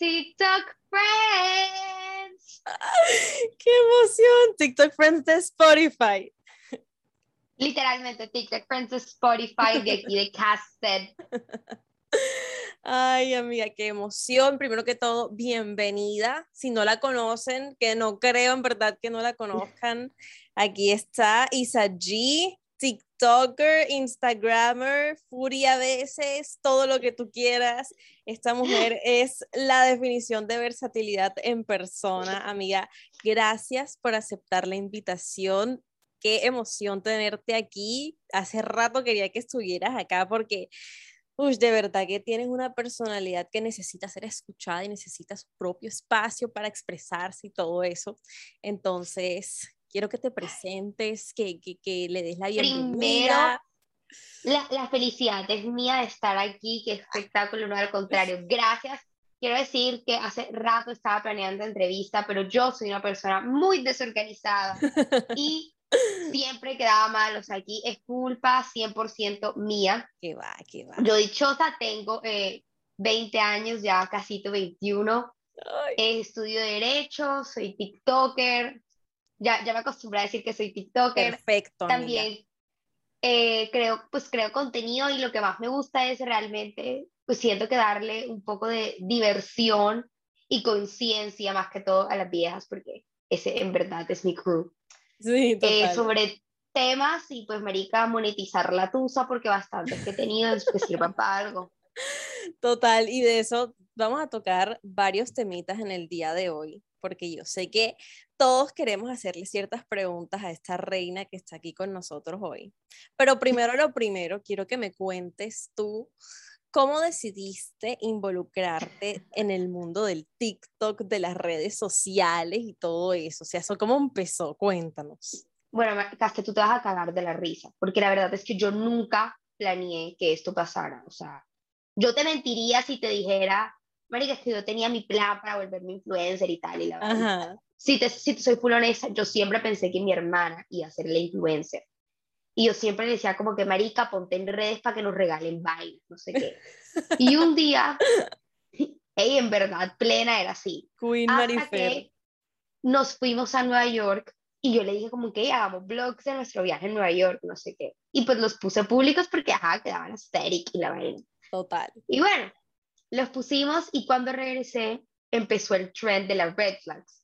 TikTok Friends. ¡Qué emoción! TikTok Friends de Spotify. Literalmente, TikTok Friends de Spotify de aquí de Casted. Ay, amiga, qué emoción. Primero que todo, bienvenida. Si no la conocen, que no creo en verdad que no la conozcan, aquí está Isa G, TikToker, Instagrammer, Furia a veces, todo lo que tú quieras. Esta mujer es la definición de versatilidad en persona, amiga. Gracias por aceptar la invitación. Qué emoción tenerte aquí. Hace rato quería que estuvieras acá porque Uy, de verdad que tienes una personalidad que necesita ser escuchada y necesita su propio espacio para expresarse y todo eso. Entonces, quiero que te presentes, que, que, que le des la bienvenida. Primero, la, la, felicidad es mía de estar aquí, qué espectáculo, no al contrario. Gracias. Quiero decir que hace rato estaba planeando entrevista, pero yo soy una persona muy desorganizada y siempre quedaba mal, o sea, aquí es culpa 100% mía. Que va, que va. Yo dichosa tengo eh, 20 años, ya casi 21, eh, estudio Derecho, soy TikToker, ya, ya me acostumbré a decir que soy TikToker. Perfecto. También eh, creo, pues creo contenido y lo que más me gusta es realmente, pues siento que darle un poco de diversión y conciencia más que todo a las viejas, porque ese en verdad es mi crew. Sí, eh, sobre temas y pues, marica, monetizar la tusa porque bastantes que he tenido es que sirvan para algo. Total, y de eso vamos a tocar varios temitas en el día de hoy, porque yo sé que todos queremos hacerle ciertas preguntas a esta reina que está aquí con nosotros hoy. Pero primero lo primero, quiero que me cuentes tú ¿Cómo decidiste involucrarte en el mundo del TikTok, de las redes sociales y todo eso? O sea, ¿eso cómo empezó? Cuéntanos. Bueno, Caste, tú te vas a cagar de la risa, porque la verdad es que yo nunca planeé que esto pasara. O sea, yo te mentiría si te dijera, Marica, que yo tenía mi plan para volverme influencer y tal. Y la verdad, si te, si te soy full yo siempre pensé que mi hermana iba a ser la influencer. Y yo siempre le decía como que, marica, ponte en redes para que nos regalen bailes, no sé qué. Y un día, hey, en verdad, plena era así. Queen Marifer. Nos fuimos a Nueva York y yo le dije como que hagamos blogs de nuestro viaje en Nueva York, no sé qué. Y pues los puse públicos porque, ajá, quedaban aesthetic y la vaina. Total. Y bueno, los pusimos y cuando regresé empezó el trend de las red flags.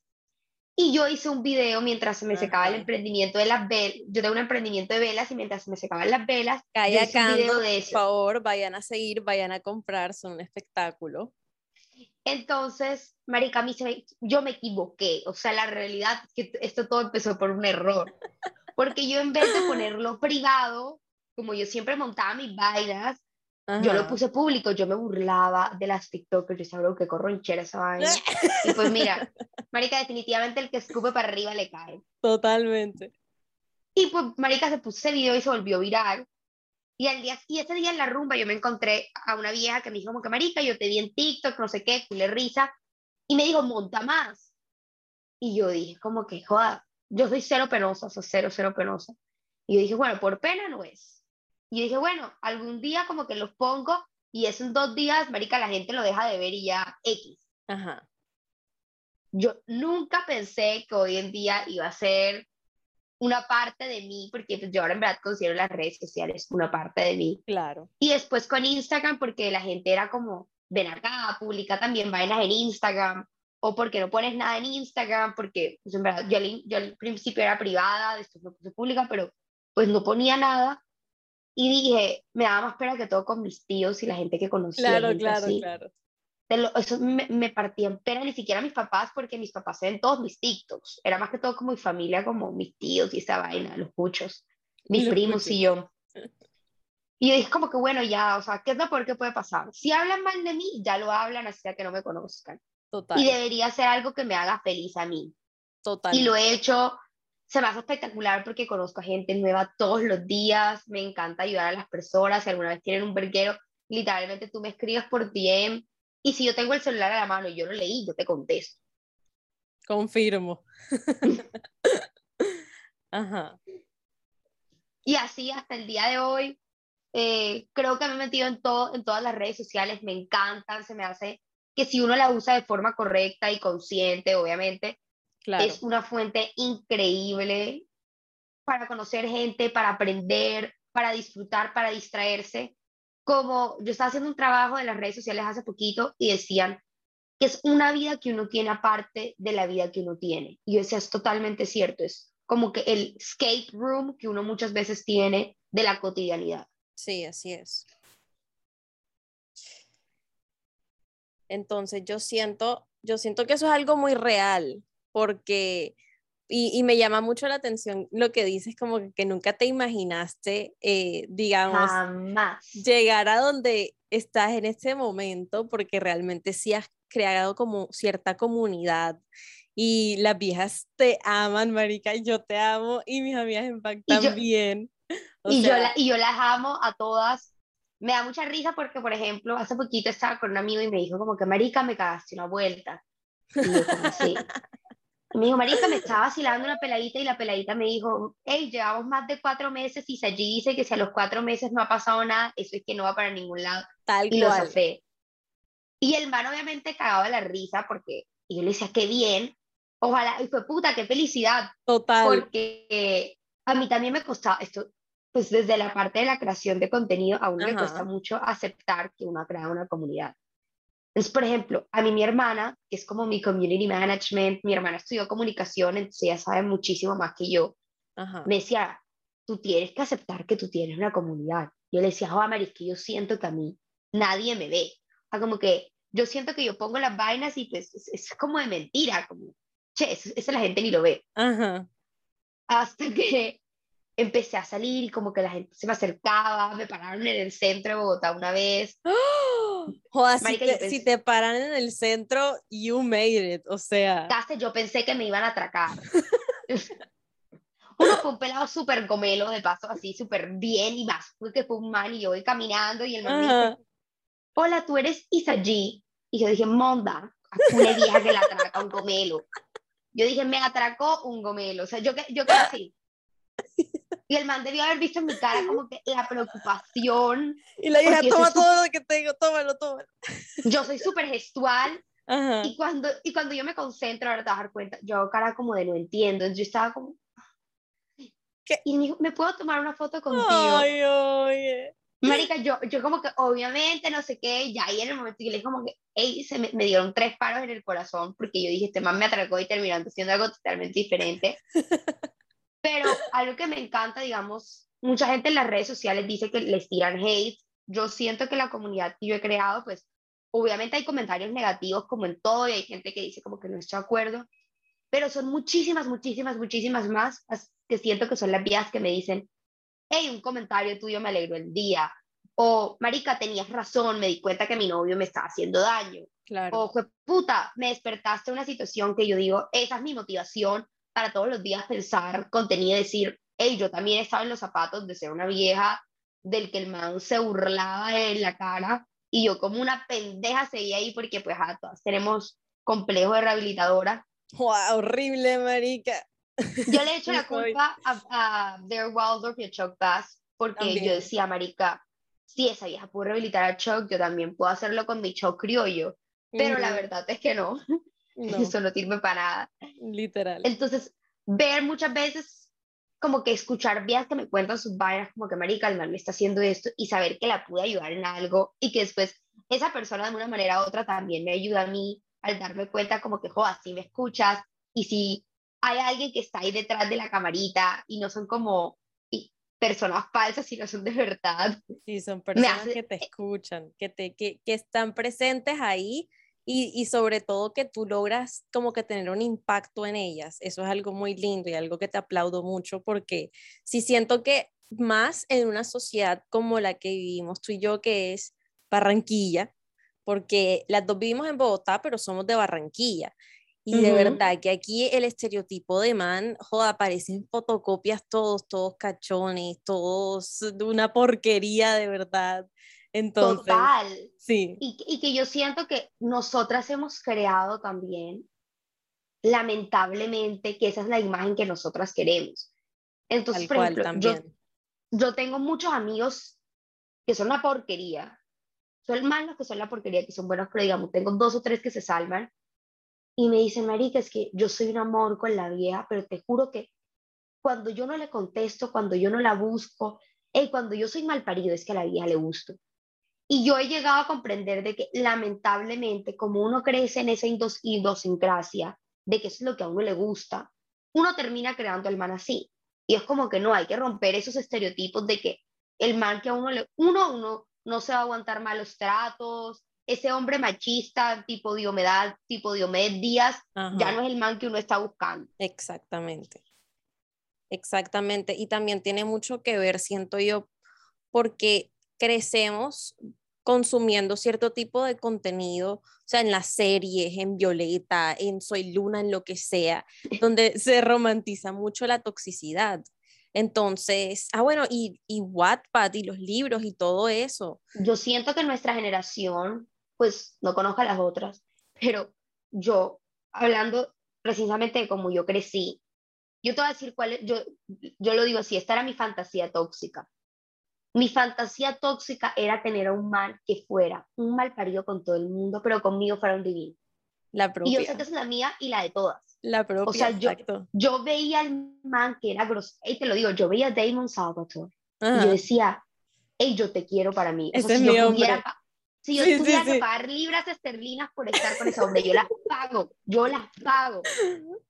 Y yo hice un video mientras se me secaba el emprendimiento de las velas. Yo tengo un emprendimiento de velas y mientras se me secaban las velas, Calla hice un video de eso. Por favor, vayan a seguir, vayan a comprar, son un espectáculo. Entonces, Marica, a mí se yo me equivoqué. O sea, la realidad es que esto todo empezó por un error. Porque yo en vez de ponerlo privado, como yo siempre montaba mis vainas, yo lo puse público, yo me burlaba de las TikTokers, yo sabía que corronchera esa vaina. y pues mira, Marica, definitivamente el que escupe para arriba le cae. Totalmente. Y pues Marica se puso ese video y se volvió viral. Y, al día, y ese día en la rumba yo me encontré a una vieja que me dijo como que Marica, yo te vi en TikTok, no sé qué, le risa. Y me dijo, monta más. Y yo dije como que, joda, yo soy cero penosa, soy cero, cero penosa. Y yo dije, bueno, por pena no es y dije, bueno, algún día como que los pongo y esos dos días, marica, la gente lo deja de ver y ya X. Ajá. Yo nunca pensé que hoy en día iba a ser una parte de mí, porque pues, yo ahora en verdad considero las redes sociales una parte de mí. Claro. Y después con Instagram, porque la gente era como, ven acá, publica también vainas en Instagram, o porque no pones nada en Instagram, porque pues, en verdad yo, yo al principio era privada, después lo puse pública, pero pues no ponía nada. Y dije, me daba más pena que todo con mis tíos y la gente que conocía. Claro, claro, claro. eso me, me, partía en pena, ni siquiera mis papás, porque mis papás ven todos mis TikToks. Era más que todo como mi familia, como mis tíos y esa vaina, los muchos, mis primos y yo. Y yo dije como que bueno, ya, o sea, ¿qué es lo peor que puede pasar? Si hablan mal de mí, ya lo hablan, así que no me conozcan. Total. Y debería ser algo que me haga feliz a mí. Total. Y lo he hecho se me hace espectacular porque conozco a gente nueva todos los días, me encanta ayudar a las personas, si alguna vez tienen un verguero, literalmente tú me escribes por DM y si yo tengo el celular a la mano y yo lo leí, yo te contesto. Confirmo. Ajá. Y así hasta el día de hoy, eh, creo que me he metido en, todo, en todas las redes sociales, me encantan, se me hace que si uno la usa de forma correcta y consciente, obviamente, es una fuente increíble para conocer gente, para aprender, para disfrutar, para distraerse. Como yo estaba haciendo un trabajo de las redes sociales hace poquito y decían que es una vida que uno tiene aparte de la vida que uno tiene. Y eso es totalmente cierto, es como que el escape room que uno muchas veces tiene de la cotidianidad. Sí, así es. Entonces yo siento, yo siento que eso es algo muy real, porque, y, me llama mucho la atención lo que dices, como que, nunca te imaginaste, eh, digamos, llegar a donde estás en este momento, porque realmente sí has creado como cierta comunidad y las viejas te aman, marica, y yo te amo, y mis amigas en PAC también. y, yo y yo las amo a todas me da mucha risa porque, por ejemplo, hace poquito estaba con un amigo y me dijo como que, marica, me cagaste una vuelta. Y yo como, sí. me dijo, marica, me estaba vacilando una peladita y la peladita me dijo, hey, llevamos más de cuatro meses y allí dice que si a los cuatro meses no ha pasado nada, eso es que no va para ningún lado. Tal y cual. lo Y el man obviamente cagaba la risa porque y yo le decía, qué bien, ojalá, y fue puta, qué felicidad. Total. Porque a mí también me costaba, esto pues desde la parte de la creación de contenido a uno le cuesta mucho aceptar que uno ha creado una comunidad. Entonces, por ejemplo, a mí mi hermana, que es como mi community management, mi hermana estudió comunicación, entonces ella sabe muchísimo más que yo, me decía, tú tienes que aceptar que tú tienes una comunidad. Yo le decía, oh, Mari, es que yo siento que a mí nadie me ve. O sea, como que yo siento que yo pongo las vainas y pues es, como de mentira, como, che, eso, la gente ni lo ve. Hasta que empecé a salir y como que la gente se me acercaba, me pararon en el centro de Bogotá una vez. ¡Oh! Si, te, paran en el centro, you made it, o sea. Casi yo pensé que me iban a atracar. Uno fue un pelado súper gomelo, de paso así, súper bien, y más, porque fue un man, y yo voy caminando, y el man me dice, hola, tú eres Isa G. Y yo dije, monda, una vieja que la atraca un gomelo. Yo dije, me atracó un gomelo, o sea, yo, yo quedé así. Y el man debió haber visto en mi cara como que la preocupación. Y la hija, toma todo lo que tengo, tómalo, tómalo. Yo soy súper gestual. Y, cuando, y cuando yo me concentro, ahora te vas a dar cuenta, yo hago cara como de no entiendo. Entonces yo estaba como. ¿Qué? Y me dijo, ¿me puedo tomar una foto contigo? Ay, oye. Marica, yo, yo como que obviamente no sé qué, ya ahí en el momento que le dije como que, hey, se me, me, dieron tres paros en el corazón porque yo dije, este man me atracó y terminando siendo algo totalmente diferente. Pero algo que me encanta, digamos, mucha gente en las redes sociales dice que les tiran hate. Yo siento que la comunidad que yo he creado, pues obviamente hay comentarios negativos como en todo y hay gente que dice como que no está de acuerdo, pero son muchísimas, muchísimas, muchísimas más que siento que son las vías que me dicen, hey, un comentario tuyo me alegró el día, o marica, tenías razón, me di cuenta que mi novio me estaba haciendo daño, claro. o puta, me despertaste una situación que yo digo, esa es mi motivación para todos los días pensar contenido y decir, hey, yo también estaba en los zapatos de ser una vieja del que el man se burlaba en la cara y yo como una pendeja seguía ahí porque pues a todas tenemos complejo de rehabilitadora. Wow, horrible, marica. Yo le he hecho la culpa a, a Dare Waldorf y a Chuck Bass porque yo decía, marica, si esa vieja pudo rehabilitar a Chuck, yo también puedo hacerlo con mi Chuck criollo. Pero la verdad es que no. Eso no sirve para nada. Literal. Entonces, ver muchas veces, como que escuchar vías que me cuentan sus vainas, como que marica, el mal me está haciendo esto, y saber que la pude ayudar en algo, y que después esa persona de una manera u otra también me ayuda a mí al darme cuenta como que, joder, si me escuchas, y si hay alguien que está ahí detrás de la camarita, y no son como personas falsas, sino son de verdad. Sí, son personas que te escuchan, que, te, que, que están presentes ahí y, sobre todo que tú logras como que tener un impacto en ellas. Eso es algo muy lindo y algo que te aplaudo mucho porque si siento que más en una sociedad como la que vivimos tú y yo, que es Barranquilla, porque las dos vivimos en Bogotá, pero somos de Barranquilla. Y de verdad que aquí el estereotipo de man, joda, aparecen fotocopias todos, todos cachones, todos de una porquería de verdad. Entonces, Total. Sí. Y, y, que yo siento que nosotras hemos creado también, lamentablemente, que esa es la imagen que nosotras queremos. Entonces, por ejemplo, yo, yo tengo muchos amigos que son una porquería, son malos que son la porquería, que son buenos, pero digamos, tengo dos o tres que se salvan. Y me dicen, marica, es que yo soy un amor con la vieja, pero te juro que cuando yo no le contesto, cuando yo no la busco, y cuando yo soy mal parido, es que a la vieja le gusto. Y yo he llegado a comprender de que lamentablemente, como uno crece en esa idiosincrasia de que es lo que a uno le gusta, uno termina creando el man así. Y es como que no, hay que romper esos estereotipos de que el man que a uno le... Uno, uno no se va a aguantar malos tratos, ese hombre machista tipo Diomedes, tipo Diomedes Díaz, ya no es el man que uno está buscando. Exactamente. Exactamente. Y también tiene mucho que ver, siento yo, porque crecemos consumiendo cierto tipo de contenido, o sea, en las series, en Violeta, en Soy Luna, en lo que sea, donde se romantiza mucho la toxicidad. Entonces, ah, bueno, y, y Wattpad y los libros y todo eso. Yo siento que nuestra generación, pues no conozco a las otras, pero yo, hablando precisamente de cómo yo crecí, yo te voy a decir cuál es, yo, yo lo digo así, esta era mi fantasía tóxica. Mi fantasía tóxica era tener a un mal que fuera un mal parido con todo el mundo, pero conmigo fuera un divino. La propia. Y yo sé que es la mía y la de todas. La propia, o sea, yo, yo veía al man que era grosero, y te lo digo, yo veía a Damon Salvatore, y yo decía, hey, yo te quiero para mí. Ese es si yo si yo tuviera que pagar libras esterlinas por estar con ese hombre, yo las pago, yo las pago.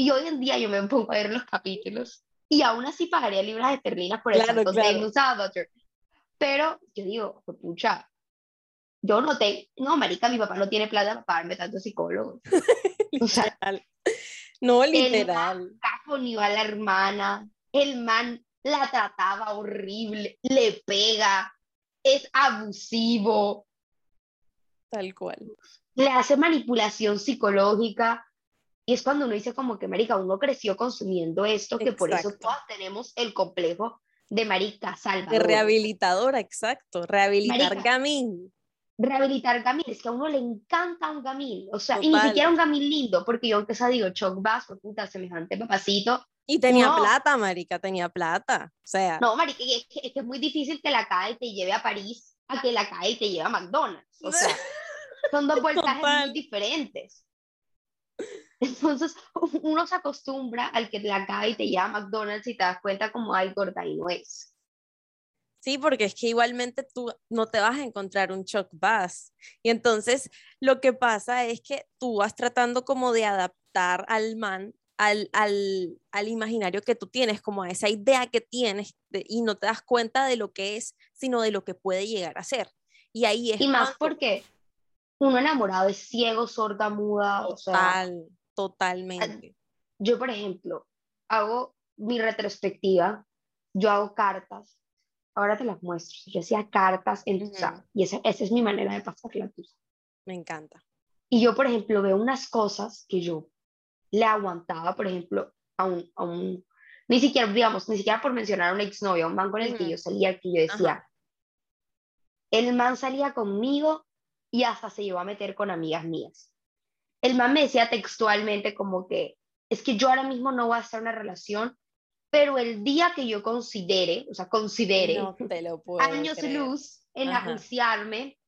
Y hoy en día yo me pongo a ver los capítulos y aún así pagaría libras esterlinas por estar con claro. Salvatore. Pero yo digo, pucha, yo no tengo, no, marica, mi papá no tiene plata para pagarme tanto psicólogo. o sea, no, literal. El man a la hermana, el man la trataba horrible, le pega, es abusivo. Tal cual. Le hace manipulación psicológica. Y es cuando uno dice como que, marica, uno creció consumiendo esto, que por eso todos tenemos el complejo de marica salvadora. De rehabilitadora, exacto. Rehabilitar gamín. Rehabilitar gamín, es que a uno le encanta un gamín, o sea, y ni siquiera un gamín lindo, porque yo aunque sea digo, Choc por puta, semejante papacito. Y tenía plata, marica, tenía plata, o sea. No, marica, es que, es que es muy difícil que la cae y te lleve a París, a que la cae y te lleve a McDonald's, o sea, son dos voltajes muy diferentes. Entonces uno se acostumbra al que te acaba y te llama McDonald's y te das cuenta como hay gorda y no es. Sí, porque es que igualmente tú no te vas a encontrar un shock bus. Y entonces lo que pasa es que tú vas tratando como de adaptar al man al, al, al, imaginario que tú tienes, como a esa idea que tienes y no te das cuenta de lo que es, sino de lo que puede llegar a ser. Y ahí es... Y más porque uno enamorado es ciego, sorda, muda. o sea, Totalmente. Yo, por ejemplo, hago mi retrospectiva, yo hago cartas, ahora te las muestro, yo hacía cartas en tu y esa, esa, es mi manera de pasar la tuya. Me encanta. Y yo, por ejemplo, veo unas cosas que yo le aguantaba, por ejemplo, a un, a un ni siquiera, digamos, ni siquiera por mencionar a un exnovio, a un man con el que yo salía, que yo decía, el man salía conmigo y hasta se llevó a meter con amigas mías el man me decía textualmente como que es que yo ahora mismo no voy a estar en una relación, pero el día que yo considere, o sea, considere años luz en anunciarme,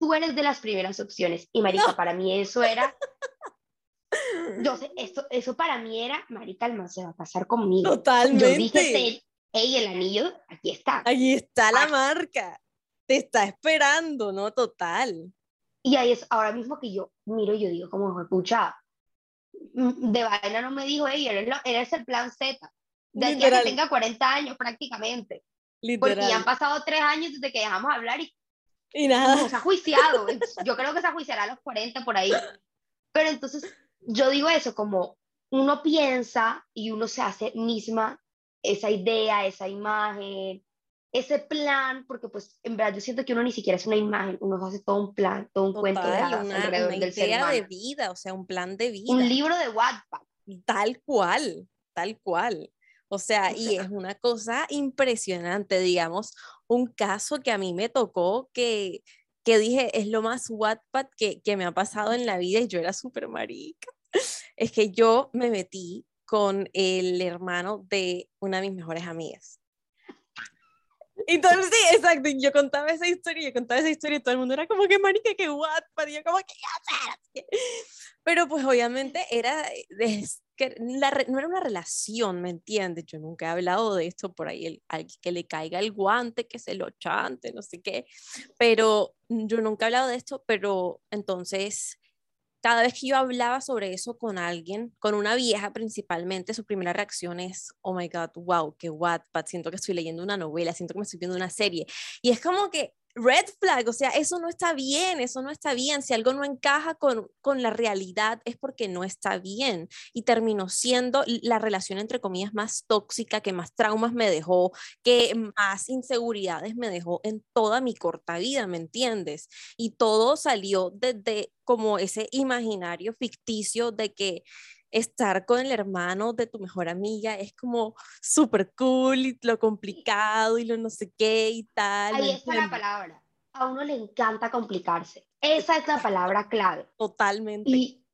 tú eres de las primeras opciones. Y marica, para mí eso era... Yo sé, eso, eso para mí era, marica, el man se va a pasar conmigo. Totalmente. Yo dije, hey, el anillo, aquí está. Aquí está la marca. Te está esperando, ¿no? Total. Y ahí es ahora mismo que yo miro y yo digo, como, escucha, mm, de vaina no me dijo, hey, eres, eres el plan Z. De aquí a que tenga 40 años prácticamente. Literal. Porque ya han pasado tres años desde que dejamos hablar y, y nada. se ha juiciado. yo creo que se juiciará a los 40 por ahí. Pero entonces yo digo eso, como uno piensa y uno se hace misma esa idea, esa imagen, ese plan, porque pues en verdad yo siento que uno ni siquiera es una imagen, uno hace todo un plan, todo un cuento de hadas una, alrededor una idea de vida, o sea, un plan de vida. Un libro de Wattpad. Tal cual, tal cual. O sea, y es una cosa impresionante, digamos, un caso que a mí me tocó que, que dije, es lo más Wattpad que, que me ha pasado en la vida y yo era súper marica. Es que yo me metí con el hermano de una de mis mejores amigas Entonces, sí, exacto. Yo contaba esa historia, yo contaba esa historia y todo el mundo era como que, marica, que what, y yo como que. Pero pues obviamente era, que la, no era una relación, ¿me entiendes? Yo nunca he hablado de esto por ahí, el, al que le caiga el guante, que se lo chante, no sé qué, pero yo nunca he hablado de esto, pero entonces cada vez que yo hablaba sobre eso con alguien, con una vieja principalmente, su primera reacción es, oh my God, wow, qué Wattpad, siento que estoy leyendo una novela, siento que me estoy viendo una serie. Y es como que red flag, o sea, eso no está bien, eso no está bien. Si algo no encaja con, con la realidad es porque no está bien. Y terminó siendo la relación, entre comillas, más tóxica, que más traumas me dejó, que más inseguridades me dejó en toda mi corta vida, ¿me entiendes? Y todo salió desde como ese imaginario ficticio de que estar con el hermano de tu mejor amiga es como súper cool y lo complicado y lo no sé qué y tal. Ahí está la palabra. A uno le encanta complicarse. Esa es la palabra clave. Totalmente. Y,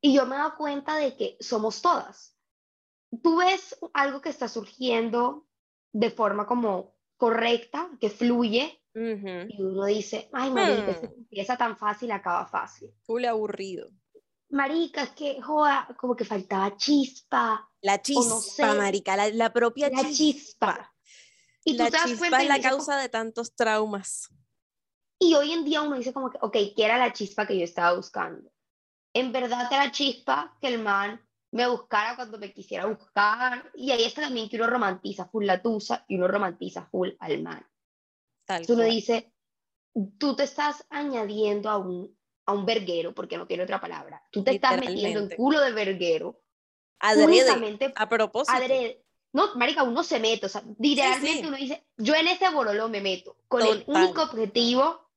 y yo me he dado cuenta de que somos todas. Tú ves algo que está surgiendo de forma como correcta, que fluye, y uno dice, ay, marica, hmm. empieza tan fácil, acaba fácil. Full aburrido marica, es que, joda, como que faltaba chispa. La chispa, marica, la, propia la chispa. Y la chispa es la causa de tantos traumas. Y hoy en día uno dice como que, ok, ¿qué era la chispa que yo estaba buscando? En verdad era la chispa que el man me buscara cuando me quisiera buscar. Y ahí está también que uno romantiza full la tusa y uno romantiza full al man. Tal uno dice, tú te estás añadiendo a un a un verguero, porque no tiene otra palabra. Tú te estás metiendo en culo de verguero. Adrede, a propósito. No, marica, uno se mete, o sea, literalmente uno dice, yo en este bololo me meto, con el único objetivo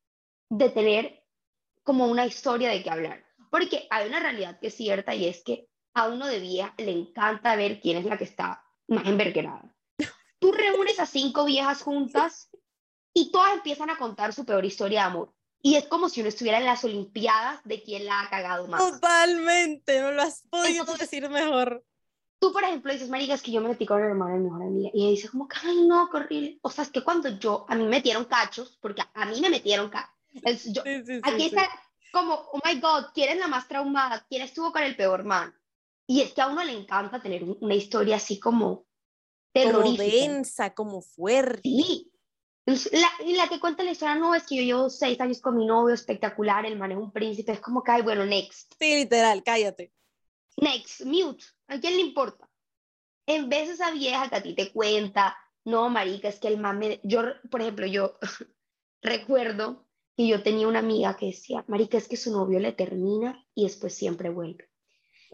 de tener como una historia de qué hablar. Porque hay una realidad que es cierta y es que a uno de vieja le encanta ver quién es la que está más enverguerada. Tú reúnes a cinco viejas juntas y todas empiezan a contar su peor historia de amor. Y es como si uno estuviera en las Olimpiadas de quién la ha cagado más. Totalmente, no lo has podido decir mejor. Tú, por ejemplo, dices, marica, es que yo me metí con el hermano de mi mejor amiga. Y ella dice, como, ay, no, corrible. O sea, es que cuando yo, a mí me metieron cachos, porque a, mí me metieron cachos. aquí está como, oh my God, ¿quién es la más traumada? ¿Quién estuvo con el peor man? Y es que a uno le encanta tener una historia así como terrorífica. Como densa, como fuerte. Sí, la, la que cuenta la historia no es que yo llevo seis años con mi novio espectacular, el man es un príncipe, es como que, ay, bueno, next. Sí, literal, cállate. Next, mute, ¿a quién le importa? En vez de esa vieja que a ti te cuenta, no, marica, es que el man me... Yo, por ejemplo, yo recuerdo que yo tenía una amiga que decía, marica, es que su novio le termina y después siempre vuelve.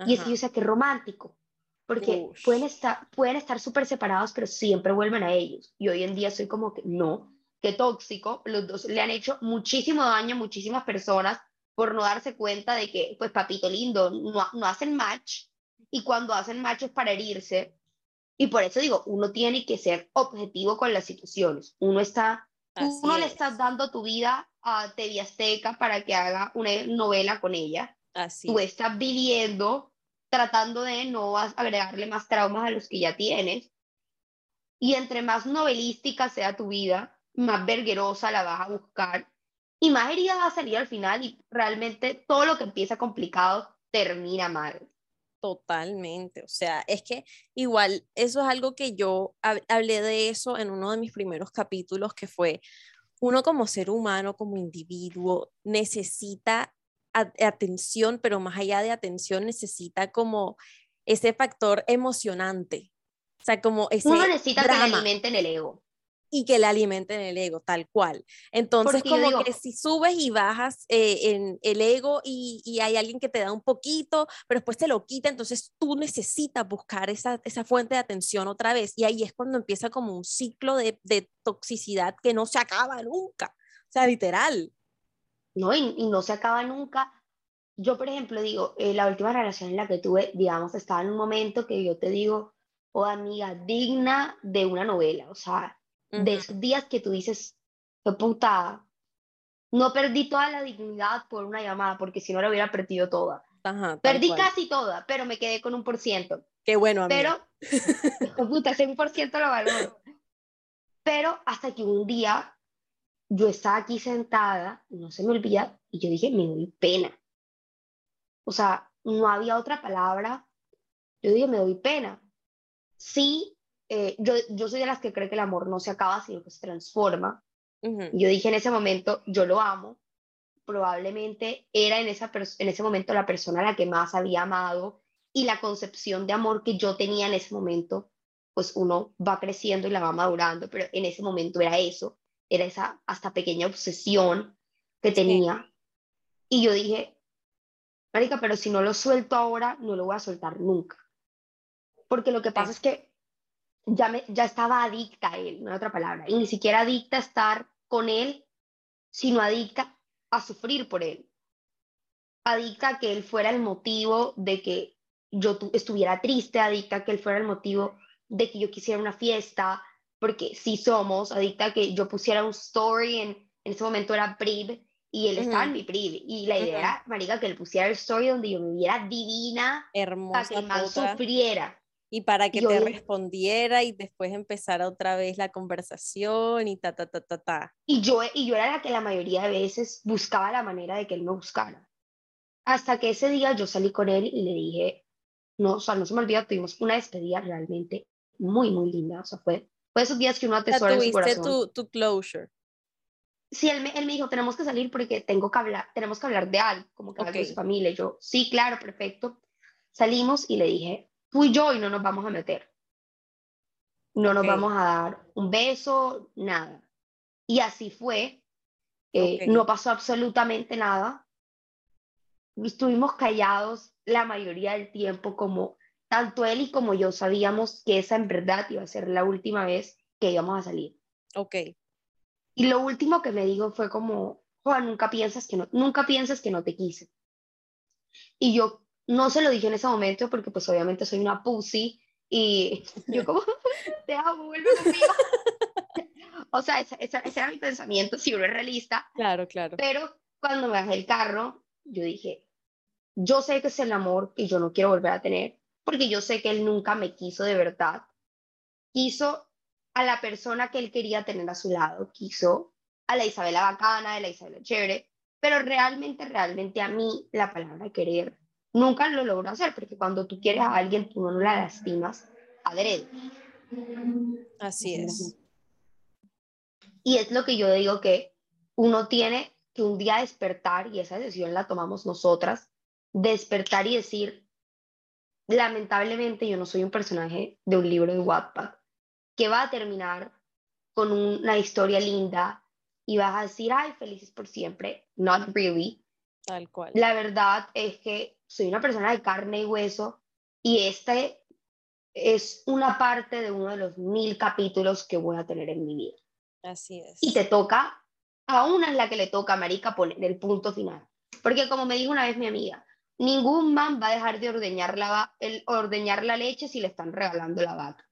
Y es que yo decía, qué romántico porque pueden estar pueden estar súper separados, pero siempre vuelven a ellos. Y hoy en día soy como que no, qué tóxico, los dos le han hecho muchísimo daño a muchísimas personas por no darse cuenta de que, pues papito lindo, no, no hacen match y cuando hacen match es para herirse. Y por eso digo, uno tiene que ser objetivo con las situaciones. Uno está, uno le estás dando tu vida a TV Azteca para que haga una novela con ella. Así. Tú estás viviendo tratando de no agregarle más traumas a los que ya tienes. Y entre más novelística sea tu vida, más verguerosa la vas a buscar y más herida va a salir al final y realmente todo lo que empieza complicado termina mal. Totalmente, o sea, es que igual eso es algo que yo hablé de eso en uno de mis primeros capítulos, que fue uno como ser humano, como individuo, necesita atención, pero más allá de atención necesita como ese factor emocionante. O sea, como ese Uno necesita que le alimenten el ego. Y que le alimenten el ego, tal cual. Entonces, como que si subes y bajas eh, en el ego y, y, hay alguien que te da un poquito, pero después te lo quita, entonces tú necesitas buscar esa, esa fuente de atención otra vez. Y ahí es cuando empieza como un ciclo de, de toxicidad que no se acaba nunca. O sea, literal. ¿No? Y, no se acaba nunca. Yo, por ejemplo, digo, eh, la última relación en la que tuve, digamos, estaba en un momento que yo te digo, oh amiga, digna de una novela, o sea, de esos días que tú dices, puta, no perdí toda la dignidad por una llamada, porque si no la hubiera perdido toda. Perdí casi toda, pero me quedé con un por ciento. Qué bueno, amiga. Pero, puta, ese un por ciento lo valoro. Pero hasta que un día yo estaba aquí sentada, no se me olvida, y yo dije, me doy pena. O sea, no había otra palabra. Yo dije, me doy pena. Sí, eh, yo, yo soy de las que cree que el amor no se acaba, sino que se transforma. Yo dije en ese momento, yo lo amo. Probablemente era en, esa en ese momento la persona a la que más había amado y la concepción de amor que yo tenía en ese momento, pues uno va creciendo y la va madurando, pero en ese momento era eso, era esa hasta pequeña obsesión que tenía. Y yo dije, Marica, pero si no lo suelto ahora, no lo voy a soltar nunca. Porque lo que pasa es que ya, me, ya estaba adicta a él, no hay otra palabra, y ni siquiera adicta a estar con él, sino adicta a sufrir por él. Adicta a que él fuera el motivo de que yo estuviera triste, adicta a que él fuera el motivo de que yo quisiera una fiesta, porque sí somos, adicta a que yo pusiera un story, en, en ese momento era PRIV, y él estaba en mi PRIV, y la idea era, marica, que él pusiera el story donde yo me viera divina, Hermosa, para que más sufriera. Y para que te respondiera y después empezara otra vez la conversación y ta, ta, ta, ta, ta. Y yo, y yo era la que la mayoría de veces buscaba la manera de que él me buscara. Hasta que ese día yo salí con él y le dije, no, o sea, no se me olvida, tuvimos una despedida realmente muy, muy linda. O sea, fue, fue esos días que uno atesora en su corazón. Tu, tu closure. Sí, él me, él me dijo, tenemos que salir porque tengo que hablar, tenemos que hablar de algo, como que okay. de su familia. Y yo, sí, claro, perfecto. Salimos y le dije, tú y yo y no nos vamos a meter. No nos vamos a dar un beso, nada. Y así fue. Eh, no pasó absolutamente nada. Estuvimos callados la mayoría del tiempo, como tanto él y como yo sabíamos que esa en verdad iba a ser la última vez que íbamos a salir. Ok. Y lo último que me dijo fue como, Juan, nunca piensas que no, nunca piensas que no te quise. Y yo no se lo dije en ese momento porque pues obviamente soy una pussy y yo como, te amo, vuelve conmigo. o sea, ese, ese, era mi pensamiento, si uno es realista. Claro, claro. Pero cuando me bajé el carro, yo dije, yo sé que es el amor que yo no quiero volver a tener, porque yo sé que él nunca me quiso de verdad. Quiso a la persona que él quería tener a su lado, quiso a la Isabela bacana, a la Isabela chévere, pero realmente, realmente a mí la palabra querer nunca lo logro hacer, porque cuando tú quieres a alguien, tú no la lastimas adrede. Así es. Y es lo que yo digo que uno tiene que un día despertar, y esa decisión la tomamos nosotras, despertar y decir, lamentablemente yo no soy un personaje de un libro de Wattpad, que va a terminar con una historia linda y vas a decir, ay, felices por siempre. Not really. Tal cual. La verdad es que soy una persona de carne y hueso y este es una parte de uno de los mil capítulos que voy a tener en mi vida. Así es. Y te toca, a una es la que le toca Marica poner el punto final. Porque como me dijo una vez mi amiga, ningún man va a dejar de ordeñar la, el, ordeñar la leche si le están regalando la vaca.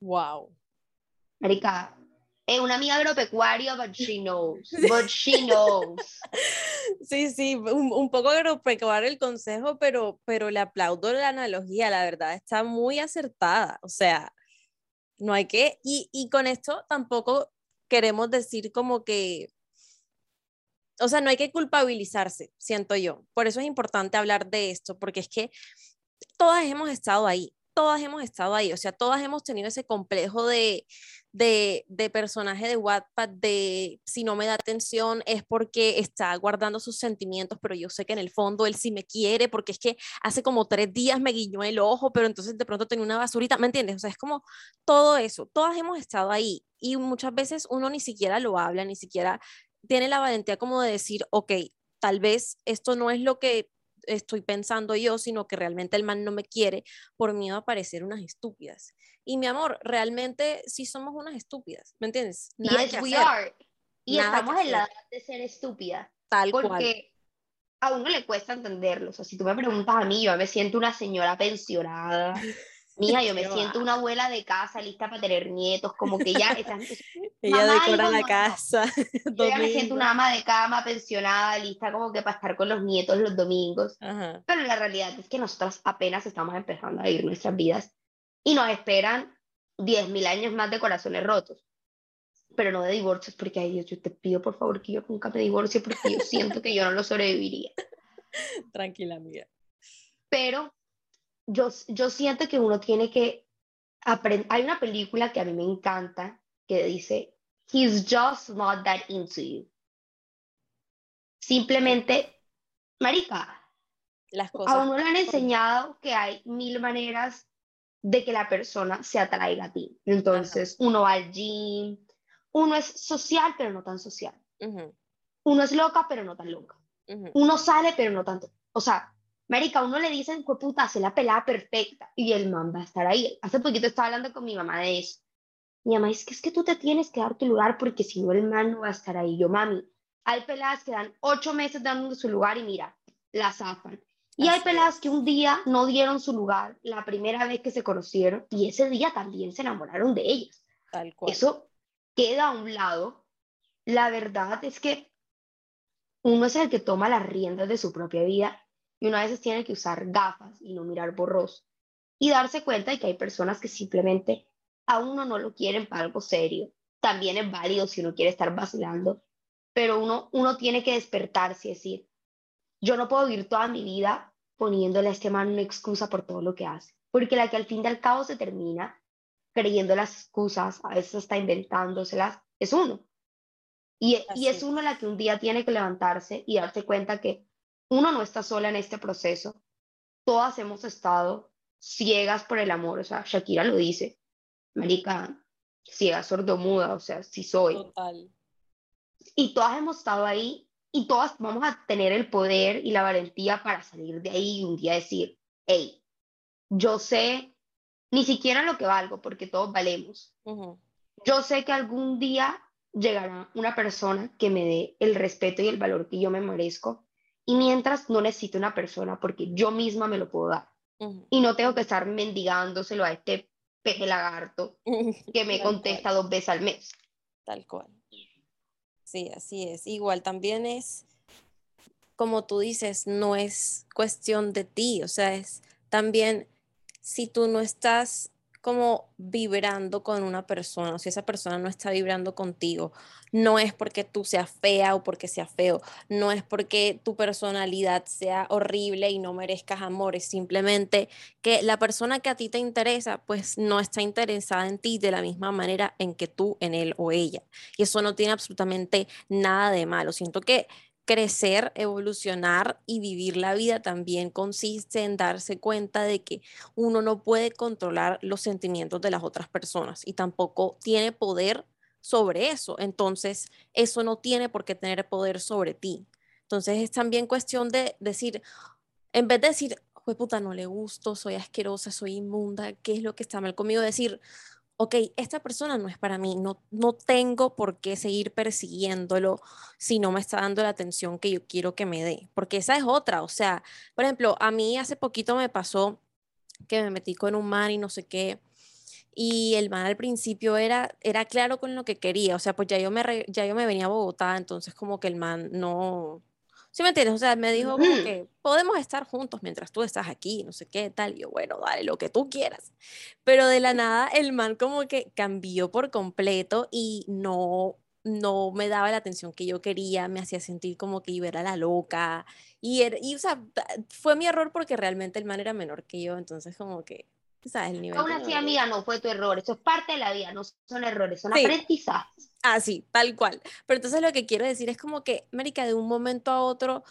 Wow. Marica, es una amiga agropecuaria, but she knows. But she knows. Sí, sí, un, un, poco agropecuario el consejo, pero, pero le aplaudo la analogía, la verdad, está muy acertada. O sea, no hay que. Y, y con esto tampoco queremos decir como que. O sea, no hay que culpabilizarse, siento yo. Por eso es importante hablar de esto, porque es que todas hemos estado ahí todas hemos estado ahí, o sea, todas hemos tenido ese complejo de, de, de, personaje de Wattpad, de si no me da atención es porque está guardando sus sentimientos, pero yo sé que en el fondo él sí me quiere, porque es que hace como tres días me guiñó el ojo, pero entonces de pronto tenía una basurita, ¿me entiendes? O sea, es como todo eso, todas hemos estado ahí y muchas veces uno ni siquiera lo habla, ni siquiera tiene la valentía como de decir, ok, tal vez esto no es lo que estoy pensando yo, sino que realmente el man no me quiere por miedo a parecer unas estúpidas. Y mi amor, realmente sí somos unas estúpidas, ¿me entiendes? Nada we are. Y estamos en la edad de ser estúpida. Tal porque a uno le cuesta entenderlo. O sea, si tú me preguntas a mí, yo me siento una señora pensionada. Mija, yo me siento una abuela de casa lista para tener nietos, como que ya... Ella decora la casa. Yo ya me siento una ama de cama pensionada, lista como que para estar con los nietos los domingos. Pero la realidad es que nosotras apenas estamos empezando a vivir nuestras vidas y nos esperan 10.000 años más de corazones rotos, pero no de divorcios, porque, ay Dios, yo te pido por favor que yo nunca me divorcie porque yo siento que yo no lo sobreviviría. Tranquila, amiga. Pero yo, yo siento que uno tiene que aprender. Hay una película que a mí me encanta que dice, He's just not that into you. Simplemente, Marica, Las cosas. a uno le han enseñado que hay mil maneras de que la persona se atraiga a ti. Entonces, uno va al gym, uno es social, pero no tan social. Uno es loca, pero no tan loca. Uno sale, pero no tanto. O sea, Marica, uno le dicen, puta, hace la pelada perfecta. Y el man va a estar ahí. Hace poquito estaba hablando con mi mamá de eso. Mi mamá es que es que tú te tienes que dar tu lugar porque si no el man no va a estar ahí. Yo, mami, hay peladas que dan ocho meses dando su lugar y mira, la zafan. Y hay Así peladas que un día no dieron su lugar la primera vez que se conocieron y ese día también se enamoraron de ellas. Tal cual. Eso queda a un lado. La verdad es que uno es el que toma las riendas de su propia vida y uno a veces tiene que usar gafas y no mirar borroso y darse cuenta de que hay personas que simplemente a uno no lo quieren para algo serio. También es válido si uno quiere estar vacilando, pero uno, uno tiene que despertarse y decir, yo no puedo vivir toda mi vida poniéndole a este man una excusa por todo lo que hace, porque la que al fin y al cabo se termina creyendo las excusas, a veces está inventándoselas, es uno. Y, y es. uno la que un día tiene que levantarse y darse cuenta que uno no está sola en este proceso. Todas hemos estado ciegas por el amor, o sea, Shakira lo dice, marica, ciega, sordomuda, o sea, sí soy. Total. Y todas hemos estado ahí y todas vamos a tener el poder y la valentía para salir de ahí y un día decir, hey, yo sé ni siquiera lo que valgo, porque todos valemos. Yo sé que algún día llegará una persona que me dé el respeto y el valor que yo me merezco. Y mientras no necesito una persona porque yo misma me lo puedo dar. Y no tengo que estar mendigándoselo a este peje lagarto que me cual. contesta dos veces al mes. Tal cual. Sí, así es. Igual también es, como tú dices, no es cuestión de ti, o sea, es también si tú no estás como vibrando con una persona, si esa persona no está vibrando contigo, no es porque tú seas fea o porque sea feo, no es porque tu personalidad sea horrible y no merezcas amor, es simplemente que la persona que a ti te interesa, pues no está interesada en ti de la misma manera en que tú en él o ella. Y eso no tiene absolutamente nada de malo. Siento que crecer, evolucionar y vivir la vida también consiste en darse cuenta de que uno no puede controlar los sentimientos de las otras personas y tampoco tiene poder sobre eso. Entonces, eso no tiene por qué tener poder sobre ti. Entonces, es también cuestión de decir, en vez de decir, "Jue puta, no le gusto, soy asquerosa, soy inmunda, ¿qué es lo que está mal conmigo? Decir, ok, esta persona no es para mí, no, no tengo por qué seguir persiguiéndolo si no me está dando la atención que yo quiero que me dé, porque esa es otra, o sea, por ejemplo, a mí hace poquito me pasó que me metí con un man y no sé qué, y el man al principio era, era claro con lo que quería, o sea, pues ya yo me, re- ya yo me venía a Bogotá, entonces como que el man no... ¿Sí me entiendes? O sea, me dijo como que podemos estar juntos mientras tú estás aquí, no sé qué, tal. Y yo, bueno, dale, lo que tú quieras. Pero de la nada el man como que cambió por completo y no, no me daba la atención que yo quería, me hacía sentir como que yo era la loca. Y, era- y o sea, fue mi error porque realmente el man era menor que yo, entonces como que, ¿sabes? El nivel Aún así, amiga, no fue tu error. Eso es parte de la vida, no son errores, son Sí. aprendizajes. Así, tal cual. Pero entonces lo que quiero decir es como que, Marica, de un momento a otro,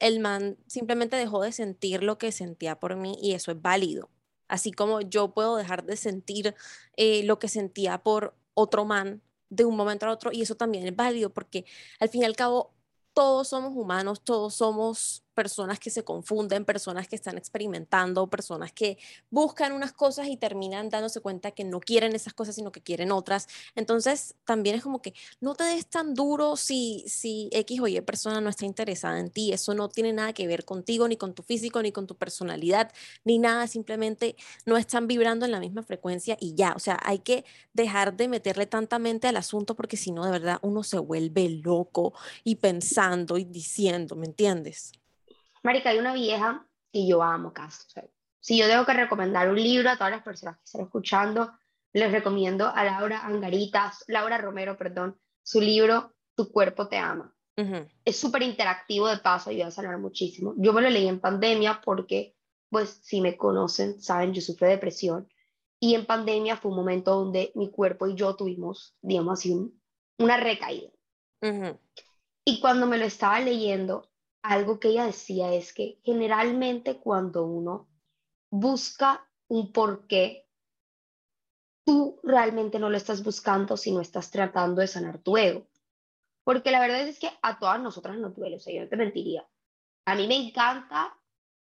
el man simplemente dejó de sentir lo que sentía por mí y eso es válido. Así como yo puedo dejar de sentir eh, lo que sentía por otro man de un momento a otro y eso también es válido porque al fin y al cabo todos somos humanos, todos somos personas que se confunden, personas que están experimentando, personas que buscan unas cosas y terminan dándose cuenta que no quieren esas cosas, sino que quieren otras. Entonces, también es como que no te des tan duro si, si X o Y persona no está interesada en ti. Eso no tiene nada que ver contigo, ni con tu físico, ni con tu personalidad, ni nada. Simplemente no están vibrando en la misma frecuencia y ya. O sea, hay que dejar de meterle tanta mente al asunto porque si no, de verdad, uno se vuelve loco y pensando y diciendo, ¿me entiendes? Marica, hay una vieja que yo amo. O sea, si yo tengo que recomendar un libro a todas las personas que están escuchando, les recomiendo a Laura Angaritas, Laura Romero, perdón, su libro Tu cuerpo te ama. Es súper interactivo de paso, ayuda a sanar muchísimo. Yo me lo leí en pandemia porque, pues, si me conocen, saben, yo sufro depresión. Y en pandemia fue un momento donde mi cuerpo y yo tuvimos, digamos así, una recaída. Y cuando me lo estaba leyendo, algo que ella decía es que generalmente cuando uno busca un porqué, tú realmente no lo estás buscando si no estás tratando de sanar tu ego. Porque la verdad es que a todas nosotras nos duele, o sea, yo no te mentiría. A mí me encanta,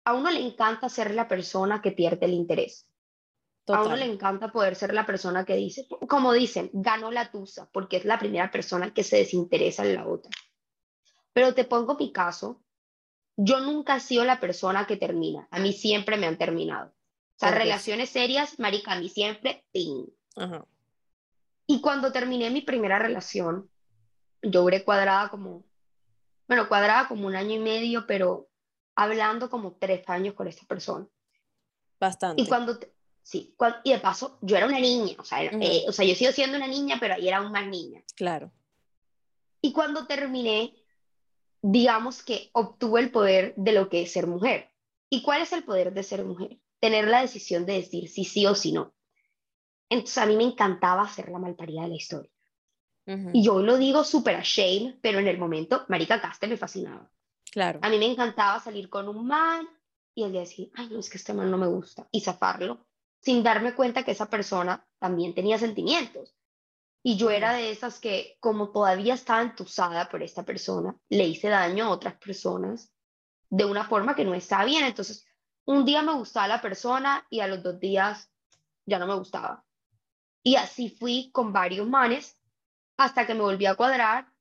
a uno le encanta ser la persona que pierde el interés. A uno le encanta poder ser la persona que dice, como dicen, ganó la tusa, porque es la primera persona que se desinteresa en la otra. Pero te pongo mi caso, yo nunca he sido la persona que termina, a mí siempre me han terminado. O sea, relaciones serias, marica, a mí siempre, ¡ping! Y cuando terminé mi primera relación, yo duré cuadrada como, bueno, cuadrada como un año y medio, pero hablando como tres años con esta persona. Bastante. Y cuando, sí, y de paso, yo era una niña, o sea, eh, o sea, yo sigo siendo una niña, pero ahí era aún más niña. Claro. Y cuando terminé, digamos que obtuve el poder de lo que es ser mujer. ¿Y cuál es el poder de ser mujer? Tener la decisión de decir si sí o si no. Entonces a mí me encantaba ser la malparida de la historia. Y yo lo digo súper shame pero en el momento, Marica Caste me fascinaba. Claro. A mí me encantaba salir con un man y el día decir, ay, no, es que este man no me gusta, y zafarlo, sin darme cuenta que esa persona también tenía sentimientos. Y yo era de esas que, como todavía estaba entusada por esta persona, le hice daño a otras personas de una forma que no estaba bien. Entonces, un día me gustaba la persona y a los dos días ya no me gustaba. Y así fui con varios manes hasta que me volví a cuadrar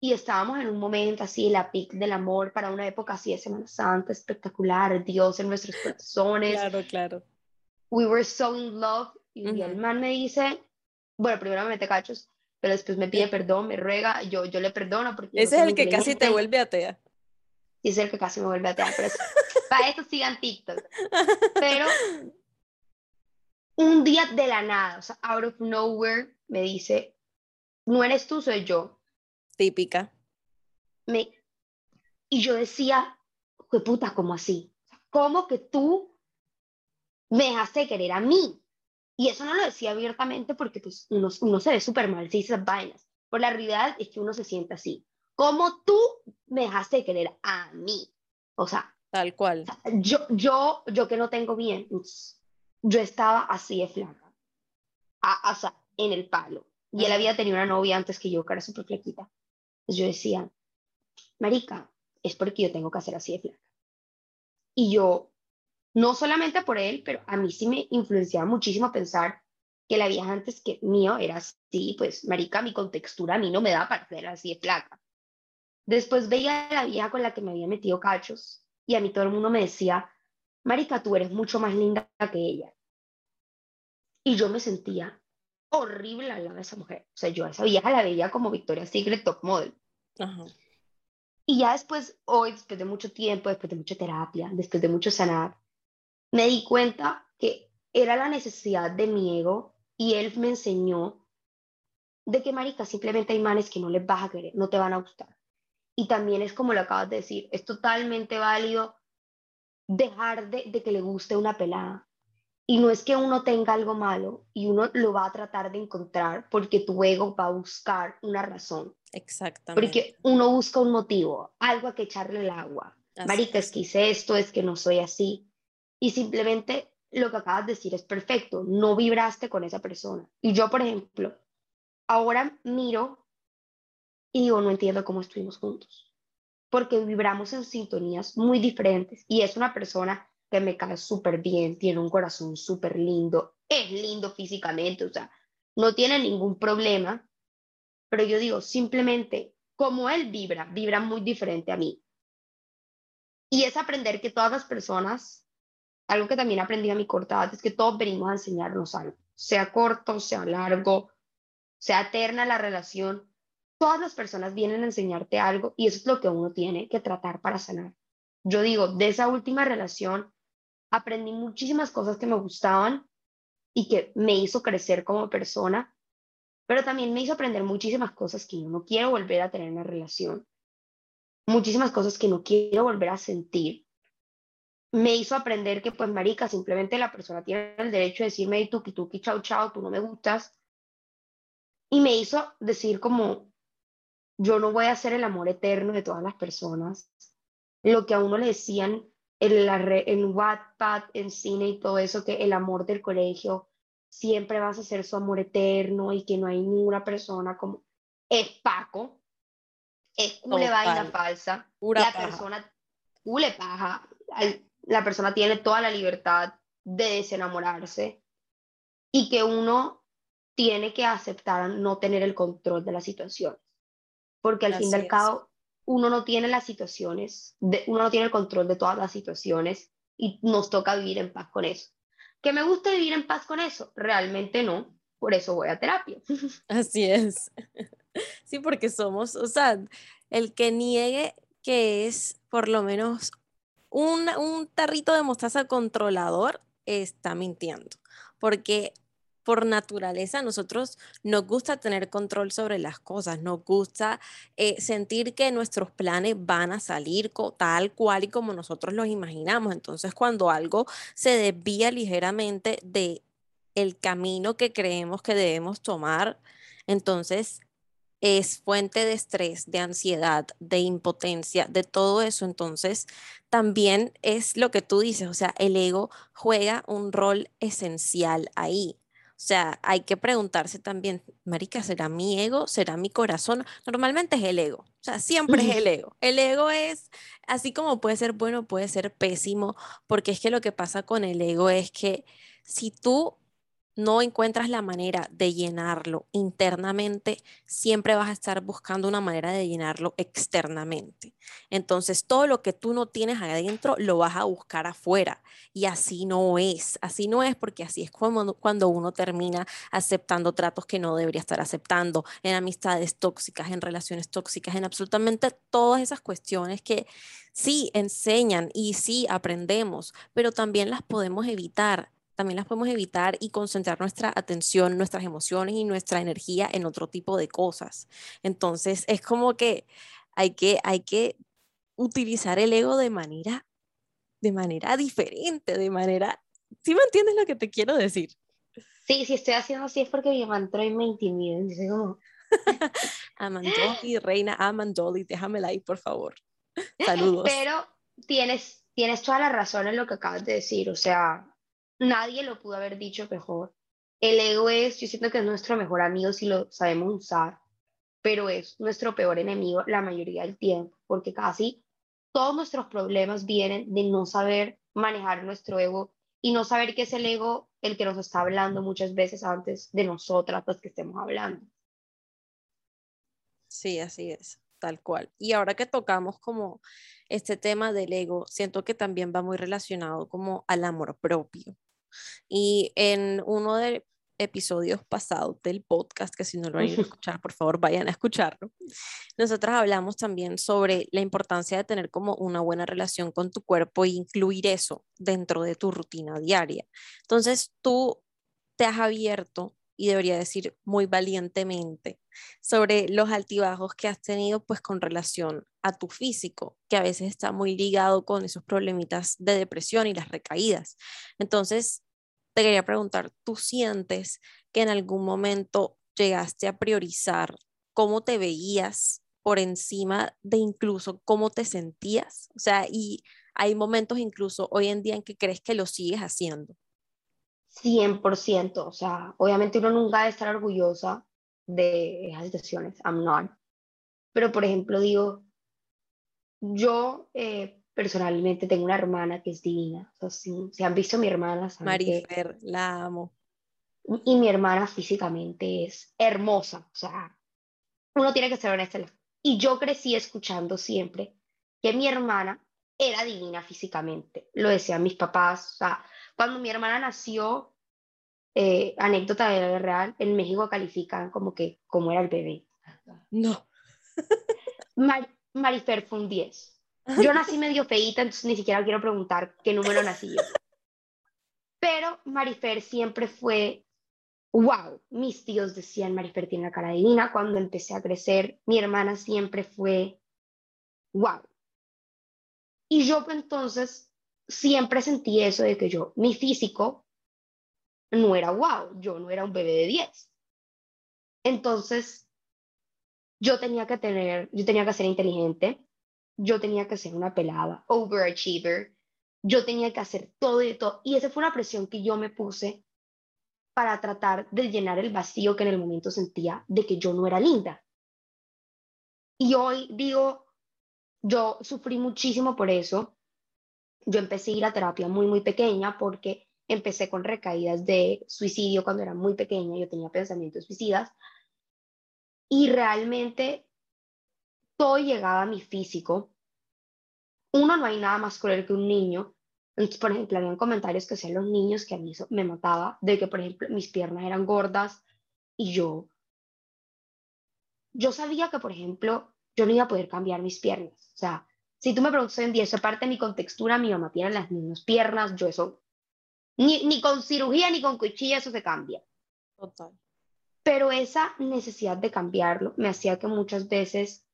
y estábamos en un momento así, la pic del amor para una época así de Semana Santa, espectacular, Dios en nuestros corazones. Claro, claro. We were so in love. Y el man me dice, bueno, primero me mete cachos, pero después me pide perdón, me ruega, yo, yo le perdono. Porque Ese es el que casi te vuelve atea. Y es el que casi me vuelve atea, pero para eso sigan TikTok. Pero un día de la nada, o sea, out of nowhere, me dice, no eres tú, soy yo. Típica. Me... Y yo decía, ¿qué puta, cómo así? ¿Cómo que tú me dejaste querer a mí? Y eso no lo decía abiertamente porque pues, uno, uno se ve súper mal si esas vainas. Por la realidad es que uno se siente así. ¿Cómo tú me dejaste querer a mí? O sea, tal cual. Yo, yo, yo que no tengo bien, yo estaba así de flaca. o sea, en el palo. Y él había tenido una novia antes que yo, que era súper flaquita. Entonces yo decía, marica, es porque yo tengo que hacer así de flaca. Y yo, no solamente por él, pero a mí sí me influenciaba muchísimo pensar que la vieja antes que mío era así, pues, marica, mi contextura a mí no me da para ser así de flaca. Después veía a la vieja con la que me había metido cachos y a mí todo el mundo me decía, marica, tú eres mucho más linda que ella. Y yo me sentía horrible al lado de esa mujer. O sea, yo a esa vieja la veía como Victoria's Secret top model. Y ya después, hoy, después de mucho tiempo, después de mucha terapia, después de mucho sanar, me di cuenta que era la necesidad de mi ego y él me enseñó de que, marica, simplemente hay manes que no les vas a querer, no te van a gustar. Y también es como lo acabas de decir, es totalmente válido dejar de, de que le guste una pelada, y no es que uno tenga algo malo y uno lo va a tratar de encontrar porque tu ego va a buscar una razón. Exactamente. Porque uno busca un motivo, algo a que echarle el agua. Marica, es que hice esto, es que no soy así. Y simplemente lo que acabas de decir es perfecto, no vibraste con esa persona. Y yo, por ejemplo, ahora miro y digo, no entiendo cómo estuvimos juntos. Porque vibramos en sintonías muy diferentes y es una persona que me cae súper bien, tiene un corazón súper lindo, es lindo físicamente, o sea, no tiene ningún problema, pero yo digo, simplemente, como él vibra, vibra muy diferente a mí. Y es aprender que todas las personas, algo que también aprendí a mi corta es que todos venimos a enseñarnos algo, sea corto, sea largo, sea eterna la relación, todas las personas vienen a enseñarte algo y eso es lo que uno tiene que tratar para sanar. Yo digo, de esa última relación aprendí muchísimas cosas que me gustaban y que me hizo crecer como persona, pero también me hizo aprender muchísimas cosas que yo no quiero volver a tener en una relación, muchísimas cosas que no quiero volver a sentir. Me hizo aprender que, pues, marica, simplemente la persona tiene el derecho de decirme, tú, tú, chao, chao, tú no me gustas. Y me hizo decir como, yo no voy a ser el amor eterno de todas las personas. Lo que a uno le decían en, la en Wattpad, en cine y todo eso, que el amor del colegio siempre vas a ser su amor eterno y que no hay ninguna persona como es Paco, es cule vaina falsa, la persona cule paja, la persona tiene toda la libertad de desenamorarse y que uno tiene que aceptar no tener el control de las situaciones, porque al fin y al cabo uno no tiene las situaciones, de, uno no tiene el control de todas las situaciones y nos toca vivir en paz con eso. ¿Que me gusta vivir en paz con eso? Realmente no, por eso voy a terapia. Así es. Sí, porque somos, o sea, el que niegue que es por lo menos un, un tarrito de mostaza controlador está mintiendo, porque por naturaleza nosotros nos gusta tener control sobre las cosas, nos gusta eh, sentir que nuestros planes van a salir tal cual y como nosotros los imaginamos. Entonces cuando algo se desvía ligeramente de el camino que creemos que debemos tomar, entonces es fuente de estrés, de ansiedad, de impotencia, de todo eso. Entonces, también es lo que tú dices, o sea, el ego juega un rol esencial ahí. O sea, hay que preguntarse también, Marica, ¿será mi ego? ¿Será mi corazón? Normalmente es el ego, o sea, siempre es el ego. El ego es, así como puede ser bueno, puede ser pésimo, porque es que lo que pasa con el ego es que si tú no encuentras la manera de llenarlo internamente, siempre vas a estar buscando una manera de llenarlo externamente. Entonces, todo lo que tú no tienes adentro lo vas a buscar afuera. Y así no es. Así no es porque así es como cuando uno termina aceptando tratos que no debería estar aceptando, en amistades tóxicas, en relaciones tóxicas, en absolutamente todas esas cuestiones que sí enseñan y sí aprendemos, pero también las podemos evitar también las podemos evitar y concentrar nuestra atención, nuestras emociones y nuestra energía en otro tipo de cosas. Entonces, es como que hay que, hay que utilizar el ego de manera, de manera diferente, de manera... ¿Sí me entiendes lo que te quiero decir? Sí, si estoy haciendo así es porque mi mantra me intimida. Como... Amandoli, reina Amandoli, déjamela ahí, por favor. Saludos. Pero tienes, tienes toda la razón en lo que acabas de decir. O sea, nadie lo pudo haber dicho mejor. El ego es, yo siento que es nuestro mejor amigo si lo sabemos usar, pero es nuestro peor enemigo la mayoría del tiempo, porque casi todos nuestros problemas vienen de no saber manejar nuestro ego y no saber que es el ego el que nos está hablando muchas veces antes de nosotras las que estemos hablando. Sí, así es, tal cual. Y ahora que tocamos como este tema del ego, siento que también va muy relacionado como al amor propio. Y en uno de episodios pasados del podcast, que si no lo han ido a escuchar, por favor vayan a escucharlo. Nosotras hablamos también sobre la importancia de tener como una buena relación con tu cuerpo e incluir eso dentro de tu rutina diaria. Entonces tú te has abierto y debería decir muy valientemente sobre los altibajos que has tenido pues con relación a tu físico, que a veces está muy ligado con esos problemitas de depresión y las recaídas. Entonces, te quería preguntar, ¿tú sientes que en algún momento llegaste a priorizar cómo te veías por encima de incluso cómo te sentías? O sea, y hay momentos incluso hoy en día en que crees que lo sigues haciendo. 100%, o sea, obviamente uno nunca debe estar orgullosa de esas situaciones, I'm not. Pero, por ejemplo, digo, yo eh, personalmente tengo una hermana que es divina. O sea, si, han visto a mi hermana, Marifer, la amo. Y mi hermana físicamente es hermosa. O sea, uno tiene que ser honesto. Y yo crecí escuchando siempre que mi hermana era divina físicamente. Lo decían mis papás. O sea, cuando mi hermana nació, eh, anécdota de la real, en México califican como que como era el bebé. No. Marifer fue un 10. Yo nací medio feíta, entonces ni siquiera quiero preguntar qué número nací yo. Pero Marifer siempre fue, wow, mis tíos decían Marifer tiene la cara divina. Cuando empecé a crecer, mi hermana siempre fue, wow. Y yo entonces siempre sentí eso de que yo, mi físico no era wow, yo no era un bebé de 10. Entonces, yo tenía que tener, yo tenía que ser inteligente, yo tenía que ser una pelada, overachiever, yo tenía que hacer todo y todo. Y esa fue una presión que yo me puse para tratar de llenar el vacío que en el momento sentía de que yo no era linda. Y hoy digo, yo sufrí muchísimo por eso. Yo empecé a ir a terapia muy, muy pequeña porque empecé con recaídas de suicidio cuando era muy pequeña, yo tenía pensamientos suicidas. Y realmente todo llegaba a mi físico uno, no hay nada más cruel que un niño. Entonces, por ejemplo, habían comentarios que hacían los niños que a mí eso me mataba, de que, por ejemplo, mis piernas eran gordas y yo, yo sabía que, por ejemplo, yo no iba a poder cambiar mis piernas. O sea, si tú me preguntas en día, eso parte de mi contextura, mi mamá tiene las mismas piernas, yo eso, ni, ni con cirugía ni con cuchilla eso se cambia. Total. Pero esa necesidad de cambiarlo me hacía que muchas veces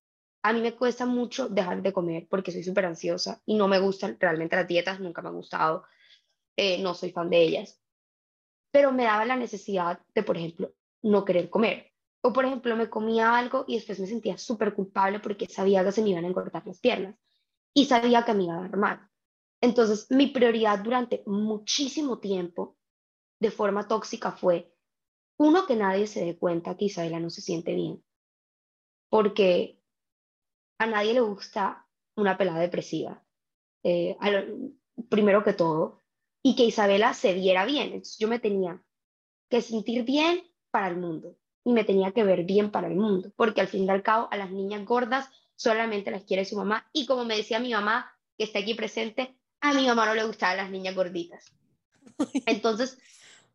a mí me cuesta mucho dejar de comer porque soy súper ansiosa y no me gustan realmente las dietas, nunca me han gustado, eh, no soy fan de ellas. Pero me daba la necesidad de, por ejemplo, no querer comer. O, por ejemplo, me comía algo y después me sentía súper culpable porque sabía que se me iban a engordar las piernas y sabía que me iba a dar mal. Entonces, mi prioridad durante muchísimo tiempo, de forma tóxica, fue, uno, que nadie se dé cuenta que Isabela no se siente bien. Porque a nadie le gusta una pelada depresiva, eh, primero que todo, y que Isabela se viera bien. Entonces yo me tenía que sentir bien para el mundo y me tenía que ver bien para el mundo, porque al fin y al cabo a las niñas gordas solamente las quiere su mamá y como me decía mi mamá, que está aquí presente, a mi mamá no le gustaban las niñas gorditas. Entonces,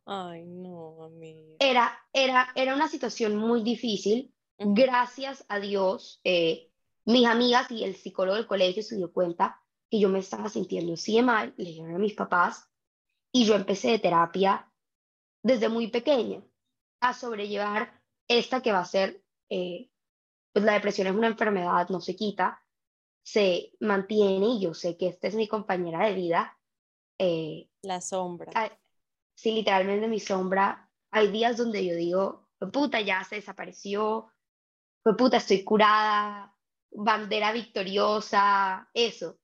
Ay, no, amiga. Era, era, era una situación muy difícil. Gracias a Dios, eh, mis amigas y el psicólogo del colegio se dio cuenta que yo me estaba sintiendo así de mal, le dijeron a mis papás y yo empecé de terapia desde muy pequeña a sobrellevar esta que va a ser, eh, pues la depresión es una enfermedad, no se quita, se mantiene y yo sé que esta es mi compañera de vida. Eh, la sombra. sí, literalmente mi sombra. Hay días donde yo digo, puta, ya se desapareció, puta, estoy curada, bandera victoriosa, eso.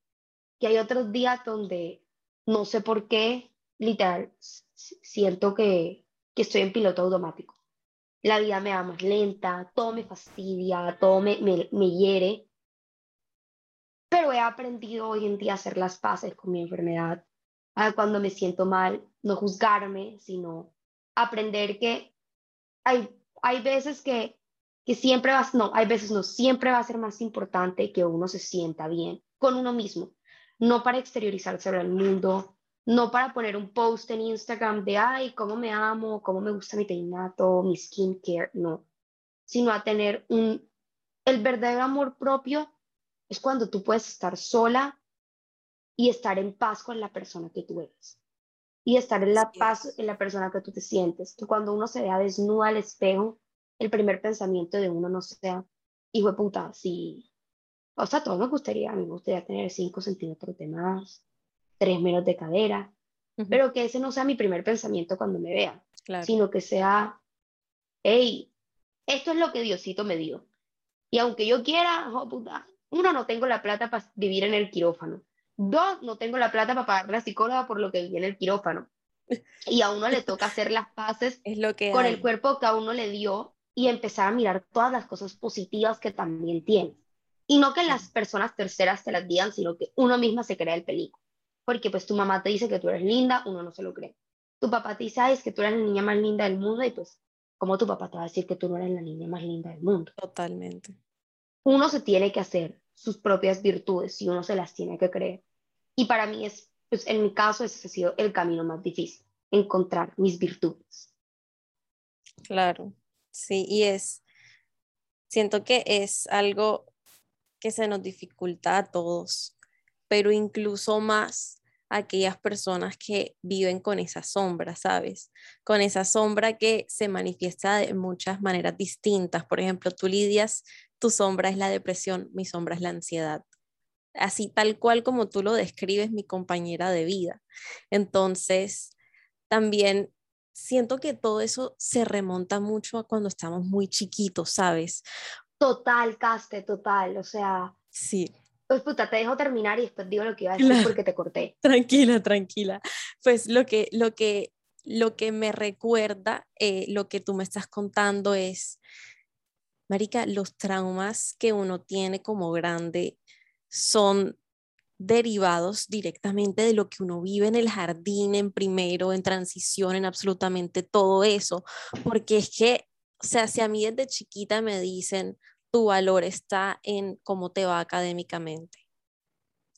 Que hay otros días donde no sé por qué, literal, siento que, que estoy en piloto automático. La vida me va más lenta, todo me fastidia, todo me, me, me hiere. Pero he aprendido hoy en día a hacer las paces con mi enfermedad. A cuando me siento mal, no juzgarme, sino aprender que hay, hay veces que que siempre va, no, hay veces no, siempre va a ser más importante que uno se sienta bien con uno mismo, no para exteriorizarse al mundo, no para poner un post en Instagram de, ay, cómo me amo, cómo me gusta mi peinado, mi skincare, no, sino a tener un, el verdadero amor propio es cuando tú puedes estar sola y estar en paz con la persona que tú eres. Y estar en la paz en la persona que tú te sientes, que cuando uno se vea desnuda al espejo, el primer pensamiento de uno no sea, hijo de puta, si, o sea, todo me gustaría, a mí me gustaría tener 5 centímetros de más, 3 menos de cadera, pero que ese no sea mi primer pensamiento cuando me vea, sino que sea, hey, esto es lo que Diosito me dio. Y aunque yo quiera, oh, puta, uno, no tengo la plata para vivir en el quirófano. Dos, no tengo la plata para pagar la psicóloga por lo que viví en el quirófano. Y a uno le toca hacer las paces es lo que con el cuerpo que a uno le dio y empezar a mirar todas las cosas positivas que también tiene. Y no que las personas terceras te las digan, sino que uno misma se crea el peligro. Porque pues tu mamá te dice que tú eres linda, uno no se lo cree. Tu papá te dice, es que tú eres la niña más linda del mundo y pues, ¿cómo tu papá te va a decir que tú no eres la niña más linda del mundo? Totalmente. Uno se tiene que hacer sus propias virtudes y uno se las tiene que creer. Y para mí es, pues en mi caso, ese ha sido el camino más difícil, encontrar mis virtudes. Claro, Sí, y es, siento que es algo que se nos dificulta a todos, pero incluso más aquellas personas que viven con esa sombra, ¿sabes? Con esa sombra que se manifiesta de muchas maneras distintas. Por ejemplo, tú lidias, tu sombra es la depresión, mi sombra es la ansiedad. Así tal cual como tú lo describes, mi compañera de vida. Entonces, también siento que todo eso se remonta mucho a cuando estamos muy chiquitos, ¿sabes? Total, Caste, total. O sea. Sí. Pues puta, te dejo terminar y después digo lo que iba a decir porque te corté. Tranquila, tranquila. Pues lo que, lo que, lo que me recuerda, eh, lo que tú me estás contando es, Marica, los traumas que uno tiene como grande son derivados directamente de lo que uno vive en el jardín, en primero, en transición, en absolutamente todo eso. Porque es que, o sea, si a mí desde chiquita me dicen, tu valor está en cómo te va académicamente.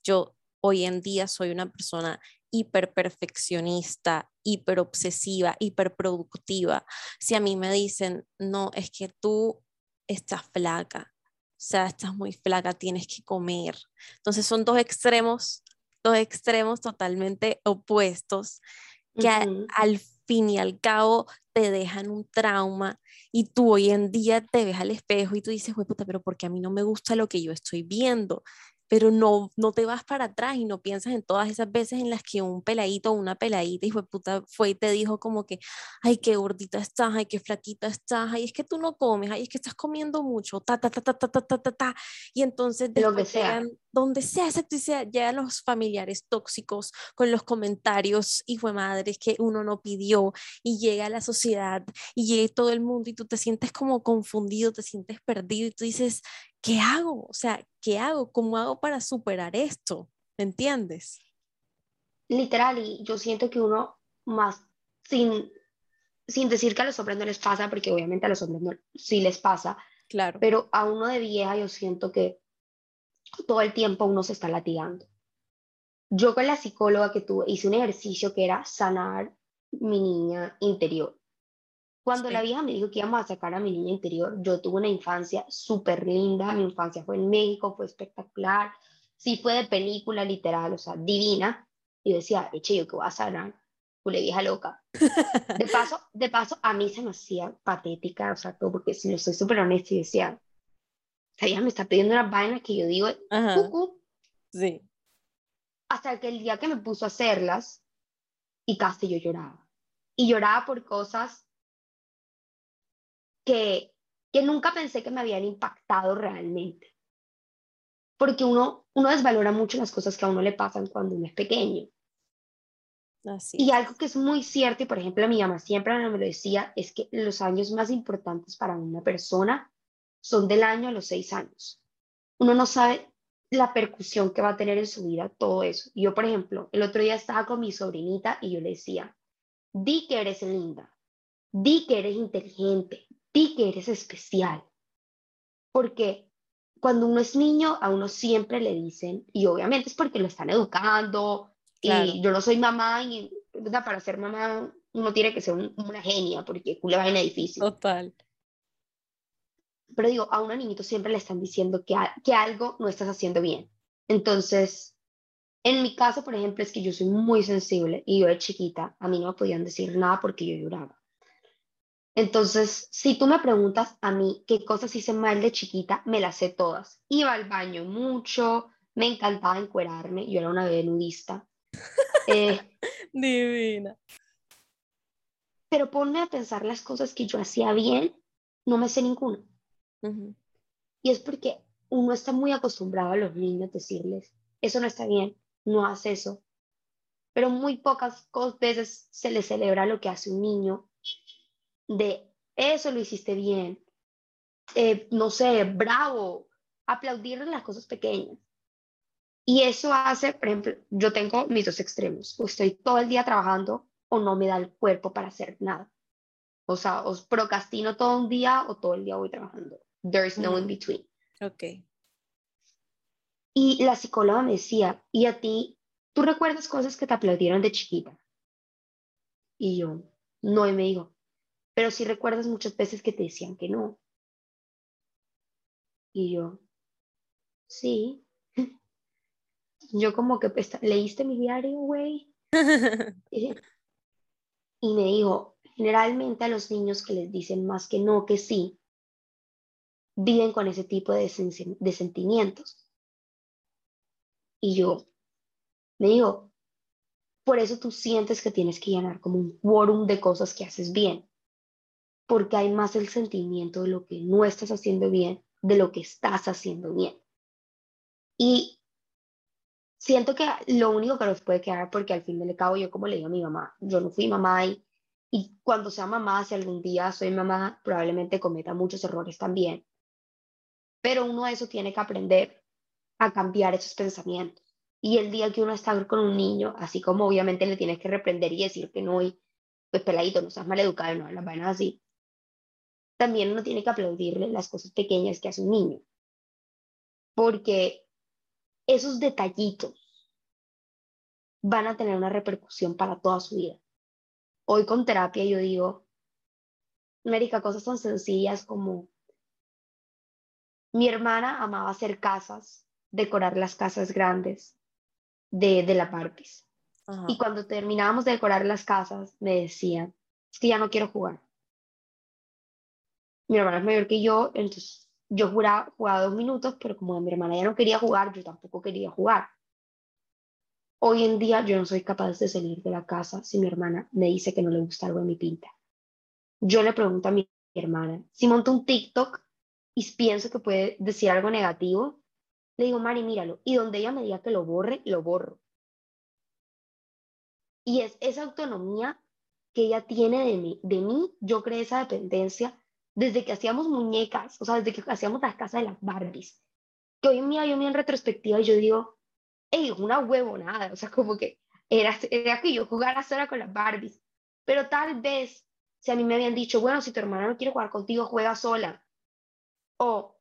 Yo hoy en día soy una persona hiper perfeccionista, hiper obsesiva, hiper productiva. Si a mí me dicen, no, es que tú estás flaca, sea, estás muy flaca, tienes que comer. Entonces son dos extremos, dos extremos totalmente opuestos que al fin y al cabo te dejan un trauma y tú hoy en día te ves al espejo y tú dices, puta, pero porque a mí no me gusta lo que yo estoy viendo pero no, no te vas para atrás y no piensas en todas esas veces en las que un peladito o una peladita hijo de puta fue y te dijo como que, ay, qué gordita estás, ay, qué flaquita estás, ay, es que tú no comes, ay, es que estás comiendo mucho, ta, ta, ta, ta, ta, ta, ta, ta, y entonces de lo que sea. Donde sea, exacto, y sea, llegan los familiares tóxicos con los comentarios, hijo de madres, que uno no pidió, y llega a la sociedad, y llega todo el mundo, y tú te sientes como confundido, te sientes perdido, y tú dices, ¿qué hago? O sea, ¿qué hago? ¿Cómo hago para superar esto? ¿Me entiendes? Literal, y yo siento que uno más, sin, sin decir que a los hombres no les pasa, porque obviamente a los hombres sí les pasa, claro. pero a uno de vieja yo siento que todo el tiempo uno se está latigando. Yo con la psicóloga que tuve hice un ejercicio que era sanar mi niña interior. Cuando la vieja me dijo que íbamos a sacar a mi niña interior, yo tuve una infancia súper linda, mi infancia fue en México, fue espectacular, sí fue de película literal, o sea, divina, y decía, eche, yo que voy a sanar, le vieja loca. De paso, de paso, a mí se me hacía patética, o sea, todo, porque si no soy súper honesta, y decía, esta vieja me está pidiendo una vaina que yo digo, cucú. Sí. Hasta que el día que me puso a hacerlas, y casi yo lloraba. Y lloraba por cosas que, que nunca pensé que me habían impactado realmente. Porque uno, uno desvalora mucho las cosas que a uno le pasan cuando uno es pequeño. Así y algo que es muy cierto, y por ejemplo mi mamá siempre me lo decía, es que los años más importantes para una persona son del año a los seis años. Uno no sabe la percusión que va a tener en su vida todo eso. Yo, por ejemplo, el otro día estaba con mi sobrinita y yo le decía, di que eres linda, di que eres inteligente, ti que eres especial. Porque cuando uno es niño, a uno siempre le dicen, y obviamente es porque lo están educando, y yo no soy mamá, y para ser mamá uno tiene que ser una genia, porque culo vaina difícil. Total. Pero digo, a un niñito siempre le están diciendo que, que algo no estás haciendo bien. Entonces, en mi caso, por ejemplo, es que yo soy muy sensible y yo de chiquita, a mí no me podían decir nada porque yo lloraba. Entonces, si tú me preguntas a mí qué cosas hice mal de chiquita, me las sé todas. Iba al baño mucho, me encantaba encuerarme, yo era una bebé nudista. Eh, Divina. Pero ponme a pensar las cosas que yo hacía bien, no me sé ninguna. Y es porque uno está muy acostumbrado a los niños decirles, eso no está bien, no haz eso. Pero muy pocas veces se le celebra lo que hace un niño de eso lo hiciste bien, eh, no sé, bravo, aplaudir las cosas pequeñas. Y eso hace, por ejemplo, yo tengo mis dos extremos, o estoy todo el día trabajando o no me da el cuerpo para hacer nada. O sea, os procrastino todo un día o todo el día voy trabajando. There's no in between. Ok. Y la psicóloga me decía, ¿y a ti, tú recuerdas cosas que te aplaudieron de chiquita? Y yo, no, y me dijo, pero si recuerdas muchas veces que te decían que no. Y yo, sí. yo como que, pues, ¿leíste mi diario, güey? y me dijo, generalmente a los niños que les dicen más que no, que sí, viven con ese tipo de, de sentimientos. Y yo, me digo, por eso tú sientes que tienes que llenar como un quórum de cosas que haces bien, porque hay más el sentimiento de lo que no estás haciendo bien, de lo que estás haciendo bien. Y siento que lo único que nos puede quedar, porque al fin del cabo yo como le digo a mi mamá, yo no fui mamá y, y cuando sea mamá, si algún día soy mamá, probablemente cometa muchos errores también. Pero uno a eso tiene que aprender a cambiar esos pensamientos. Y el día que uno está con un niño, así como obviamente le tienes que reprender y decir que no, y pues peladito, no seas mal educado, no, las vainas así. También uno tiene que aplaudirle las cosas pequeñas que hace un niño. Porque esos detallitos van a tener una repercusión para toda su vida. Hoy con terapia yo digo, América, cosas tan sencillas como mi hermana amaba hacer casas, decorar las casas grandes de, de la Barbies. Y cuando terminábamos de decorar las casas, me decían, es que ya no quiero jugar. Mi hermana es mayor que yo, entonces yo jugaba, jugaba dos minutos, pero como mi hermana ya no quería jugar, yo tampoco quería jugar. Hoy en día yo no soy capaz de salir de la casa si mi hermana me dice que no le gusta algo en mi pinta. Yo le pregunto a mi hermana, si monto un TikTok y pienso que puede decir algo negativo, le digo, Mari, míralo. Y donde ella me diga que lo borre, lo borro. Y es esa autonomía que ella tiene de mí. De mí, yo creé esa dependencia desde que hacíamos muñecas, o sea, desde que hacíamos las casas de las Barbies. Que hoy en día yo me en retrospectiva y yo digo, hey, una huevonada, o sea, como que era, era que yo jugara sola con las Barbies. Pero tal vez, si a mí me habían dicho, bueno, si tu hermana no quiere jugar contigo, juega sola. O,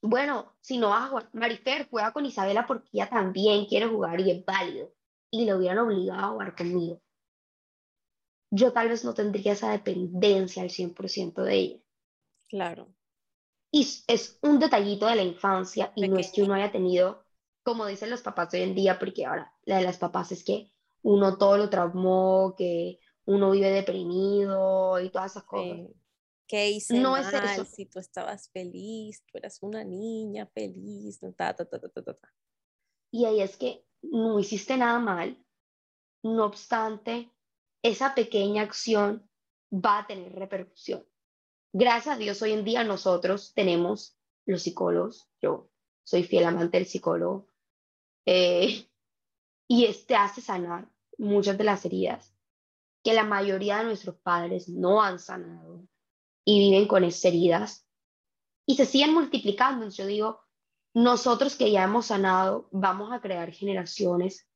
bueno, si no vas a jugar, Marifer juega con Isabela porque ella también quiere jugar y es válido. Y le hubieran obligado a jugar conmigo. Yo tal vez no tendría esa dependencia al 100% de ella. Claro. Y es un detallito de la infancia y no es que uno haya tenido, como dicen los papás hoy en día, porque ahora la de las papás es que uno todo lo traumó, que uno vive deprimido y todas esas cosas. ¿Qué hice no mal? Es eso. Si tú estabas feliz, tú eras una niña feliz, ta, ta, ta, ta, ta, ta. Y ahí es que no hiciste nada mal, no obstante, esa pequeña acción va a tener repercusión. Gracias a Dios, hoy en día nosotros tenemos los psicólogos, yo soy fiel amante del psicólogo, eh, y este hace sanar muchas de las heridas que la mayoría de nuestros padres no han sanado y viven con esas heridas y se siguen multiplicando. Yo digo, nosotros que ya hemos sanado, vamos a crear generaciones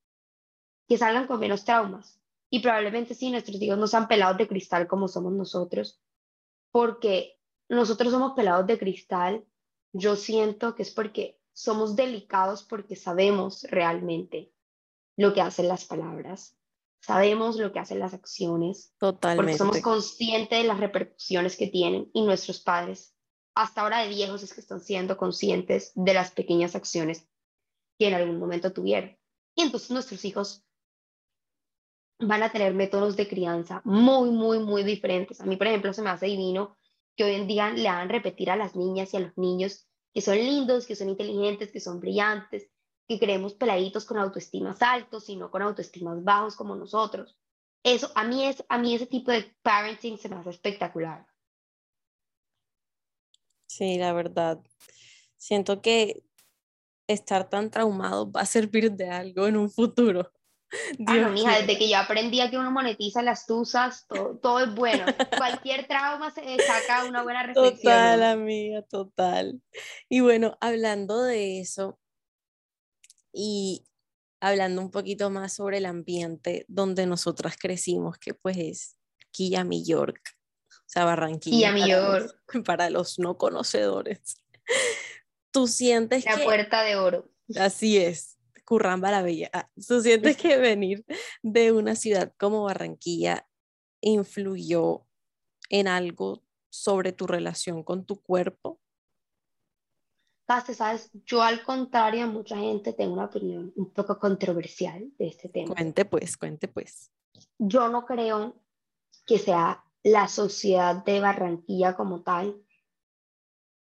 que salgan con menos traumas. Y probablemente sí, nuestros hijos no sean pelados de cristal como somos nosotros, porque nosotros somos pelados de cristal. Yo siento que es porque somos delicados porque sabemos realmente lo que hacen las palabras sabemos lo que hacen las acciones, Totalmente. porque somos conscientes de las repercusiones que tienen y nuestros padres, hasta ahora de viejos, es que están siendo conscientes de las pequeñas acciones que en algún momento tuvieron. Y entonces nuestros hijos van a tener métodos de crianza muy, muy, muy diferentes. A mí, por ejemplo, se me hace divino que hoy en día le hagan repetir a las niñas y a los niños que son lindos, que son inteligentes, que son brillantes, que creemos peladitos con autoestimas altos, sino con autoestimas bajos como nosotros. Eso, a mí, es, a mí ese tipo de parenting se me hace espectacular. Sí, la verdad. Siento que estar tan traumado va a servir de algo en un futuro. Ah, mija, desde que yo aprendí a que uno monetiza las tusas, todo, todo es bueno. Cualquier trauma se saca una buena reflexión. Total, amiga, total. Y bueno, hablando de eso, y hablando un poquito más sobre el ambiente donde nosotras crecimos, que pues es Kiami York, o sea, Barranquilla. York. Para los no conocedores. Tú sientes la puerta de oro. Así es, Curramba la Bella. Ah, tú sientes que venir de una ciudad como Barranquilla influyó en algo sobre tu relación con tu cuerpo? Caste, sabes, yo al contrario mucha gente tengo una opinión un poco controversial de este tema. Cuente pues, cuente pues. Yo no creo que sea la sociedad de Barranquilla como tal,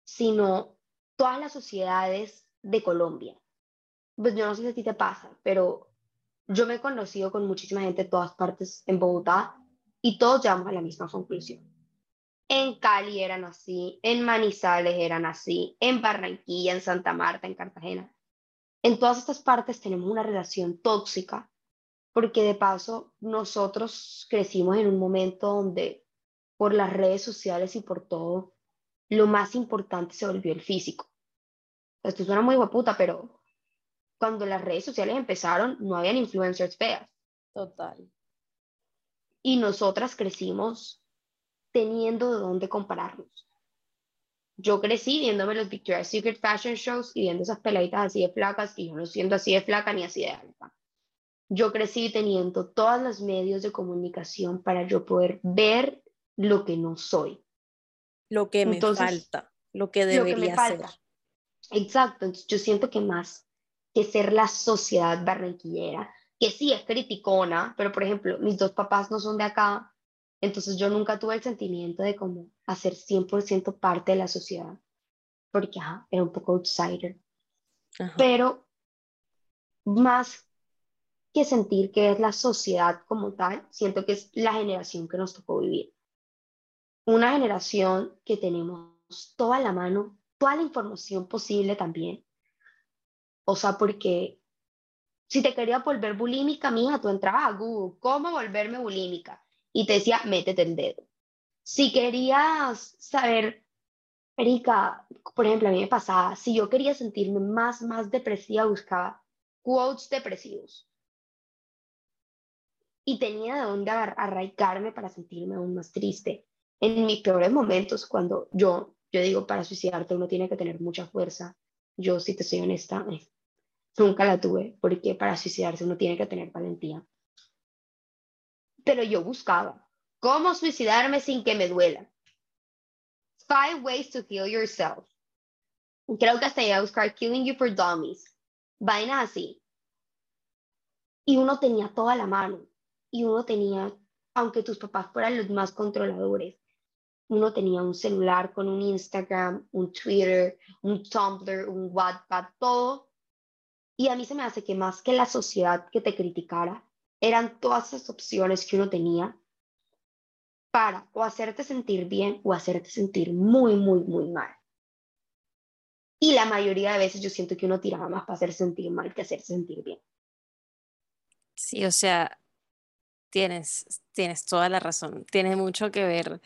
sino todas las sociedades de Colombia. Pues yo no sé si a ti te pasa, pero yo me he conocido con muchísima gente de todas partes en Bogotá y todos llegamos a la misma conclusión. En Cali eran así, en Manizales eran así, en Barranquilla, en Santa Marta, en Cartagena. En todas estas partes tenemos una relación tóxica porque de paso nosotros crecimos en un momento donde por las redes sociales y por todo, lo más importante se volvió el físico. Esto suena muy guaputa, pero cuando las redes sociales empezaron no habían influencers feas. Total. Y nosotras crecimos teniendo de dónde compararnos. Yo crecí viéndome los Victoria's Secret Fashion Shows y viendo esas peladitas así de flacas y yo no siendo así de flaca ni así de alta. Yo crecí teniendo todos los medios de comunicación para yo poder ver lo que no soy. Lo que me falta, lo que debería ser. Exacto, entonces yo siento que más que ser la sociedad barranquillera, que sí es criticona, pero por ejemplo, mis dos papás no son de acá, entonces yo nunca tuve el sentimiento de como hacer 100% parte de la sociedad, porque era un poco outsider. Pero más que sentir que es la sociedad como tal, siento que es la generación que nos tocó vivir. Una generación que tenemos toda la mano, toda la información posible también. O sea, porque si te quería volver bulímica, mija, tú entrabas a Google, ¿cómo volverme bulímica? Y te decía, métete el dedo. Si querías saber, Erika, por ejemplo, a mí me pasaba, si yo quería sentirme más, más depresiva, buscaba quotes depresivos. Y tenía de dónde arraigarme para sentirme aún más triste. En mis peores momentos, cuando yo, yo digo, para suicidarte uno tiene que tener mucha fuerza. Yo, si te soy honesta, nunca la tuve, porque para suicidarse uno tiene que tener valentía pero yo buscaba cómo suicidarme sin que me duela. Five ways to kill yourself. Creo que hasta iba a buscar Killing You for Dummies. Vaina así. Y uno tenía toda la mano. Y uno tenía, aunque tus papás fueran los más controladores, uno tenía un celular con un Instagram, un Twitter, un Tumblr, un WhatsApp, todo. Y a mí se me hace que más que la sociedad que te criticara, eran todas esas opciones que uno tenía para o hacerte sentir bien o hacerte sentir muy, muy, muy mal. Y la mayoría de veces yo siento que uno tiraba más para hacer sentir mal que hacerse sentir bien. Sí, o sea, tienes, tienes toda la razón. Tiene mucho que ver